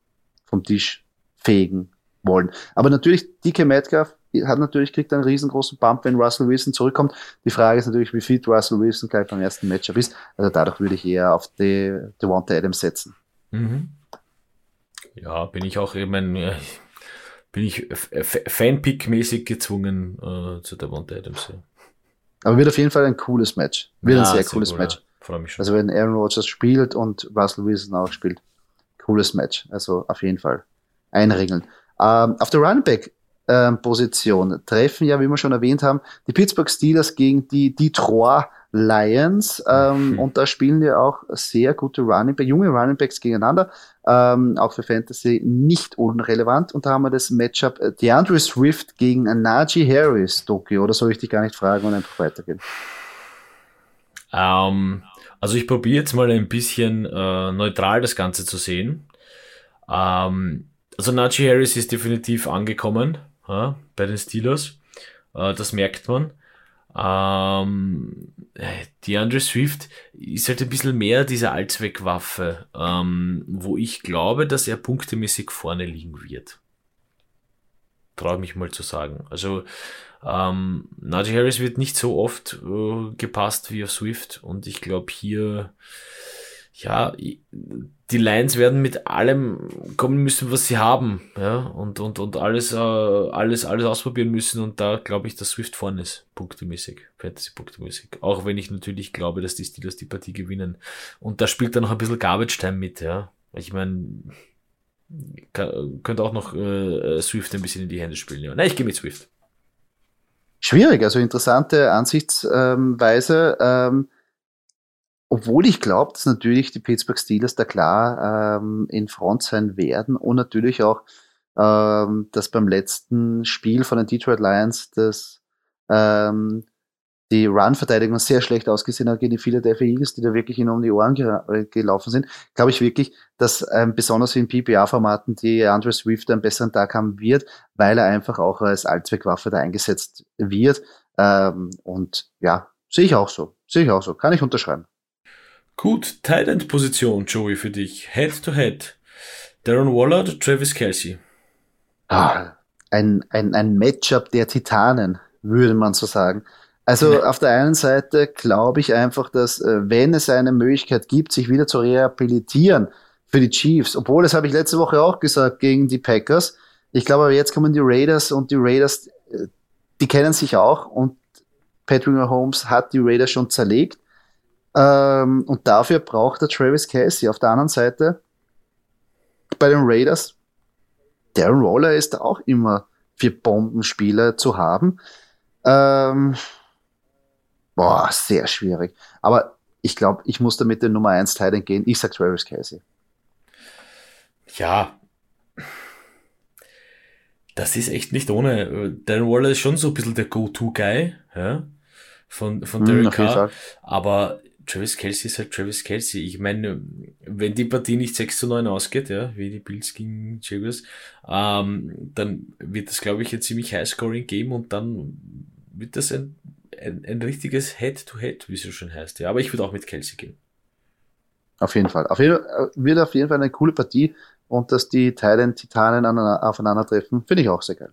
vom Tisch fegen wollen. Aber natürlich, DK Metcalf hat natürlich, kriegt einen riesengroßen Bump, wenn Russell Wilson zurückkommt. Die Frage ist natürlich, wie fit Russell Wilson gleich beim ersten Matchup ist. Also dadurch würde ich eher auf die Devonta Adams setzen. Mhm. Ja, bin ich auch, ich meine, bin ich Fanpick-mäßig gezwungen äh, zu Devonta Adams. Ja. Aber wird auf jeden Fall ein cooles Match. Wird ja, ein sehr, sehr cooles cool, Match. Ja. Also wenn Aaron Rodgers spielt und Russell Wilson auch spielt, cooles Match. Also auf jeden Fall einregeln. Ähm, auf der Running Back ähm, Position treffen ja, wie wir schon erwähnt haben, die Pittsburgh Steelers gegen die Detroit Lions. Ähm, mhm. Und da spielen ja auch sehr gute Running Backs, junge Running Backs gegeneinander. Ähm, auch für Fantasy nicht unrelevant. Und da haben wir das Matchup äh, DeAndre Swift gegen Najee Harris, Tokio. Oder soll ich dich gar nicht fragen und einfach weitergehen? Um, ähm, also ich probiere jetzt mal ein bisschen äh, neutral das Ganze zu sehen. Um, also Najee Harris ist definitiv angekommen ja, bei den Steelers. Äh, das merkt man. Ähm, die Andre Swift ist halt ein bisschen mehr diese Allzweckwaffe, ähm, wo ich glaube, dass er punktemäßig vorne liegen wird. traue ich mich mal zu sagen. Also ähm, Najee Harris wird nicht so oft äh, gepasst wie auf Swift und ich glaube hier, ja, die Lions werden mit allem kommen müssen, was sie haben, ja, und, und, und alles, äh, alles, alles ausprobieren müssen und da glaube ich, dass Swift vorne ist, punktemäßig, Fantasy-punktemäßig. Auch wenn ich natürlich glaube, dass die Steelers die Partie gewinnen. Und da spielt dann noch ein bisschen Garbage Time mit, ja. Ich meine, könnte auch noch äh, Swift ein bisschen in die Hände spielen, ja. Nein, ich gehe mit Swift. Schwierig, also interessante Ansichtsweise. Ähm, obwohl ich glaube, dass natürlich die Pittsburgh Steelers da klar ähm, in Front sein werden und natürlich auch, ähm, dass beim letzten Spiel von den Detroit Lions das ähm, die Run-Verteidigung sehr schlecht ausgesehen hat gegen die Philadelphia Eagles, die da wirklich in um die Ohren ge gelaufen sind, glaube ich wirklich, dass ähm, besonders in PPA-Formaten die Andre Swift einen besseren Tag haben wird, weil er einfach auch als Allzweckwaffe da eingesetzt wird. Ähm, und ja, sehe ich auch so. Sehe ich auch so. Kann ich unterschreiben. Gut, Tight-End-Position, Joey, für dich. Head-to-Head. Darren Waller oder Travis Kelsey? Ah, ein, ein, ein Matchup der Titanen, würde man so sagen. Also ja. auf der einen Seite glaube ich einfach, dass äh, wenn es eine Möglichkeit gibt, sich wieder zu rehabilitieren für die Chiefs, obwohl das habe ich letzte Woche auch gesagt gegen die Packers. Ich glaube, aber jetzt kommen die Raiders und die Raiders, äh, die kennen sich auch und Patrick Mahomes hat die Raiders schon zerlegt. Ähm, und dafür braucht der Travis Casey. Auf der anderen Seite bei den Raiders, Darren Roller ist auch immer für Bombenspieler zu haben. Ähm, Boah, sehr schwierig. Aber ich glaube, ich muss da mit der Nummer 1 Titan gehen. Ich sag Travis Casey. Ja. Das ist echt nicht ohne. Darren Waller ist schon so ein bisschen der Go-To-Guy, ja, von, von hm, Derek mm, Carr. Aber Travis Kelsey ist halt Travis Kelsey. Ich meine, wenn die Partie nicht 6 zu 9 ausgeht, ja, wie die Bills gegen Jaguars, ähm, dann wird das, glaube ich, ein ziemlich High-Scoring geben und dann wird das ein ein, ein richtiges Head-to-Head, wie es so schön heißt. Ja, aber ich würde auch mit Kelsey gehen. Auf jeden Fall. Auf jeden, wird auf jeden Fall eine coole Partie und dass die Teilen Titanen aufeinandertreffen, finde ich auch sehr geil.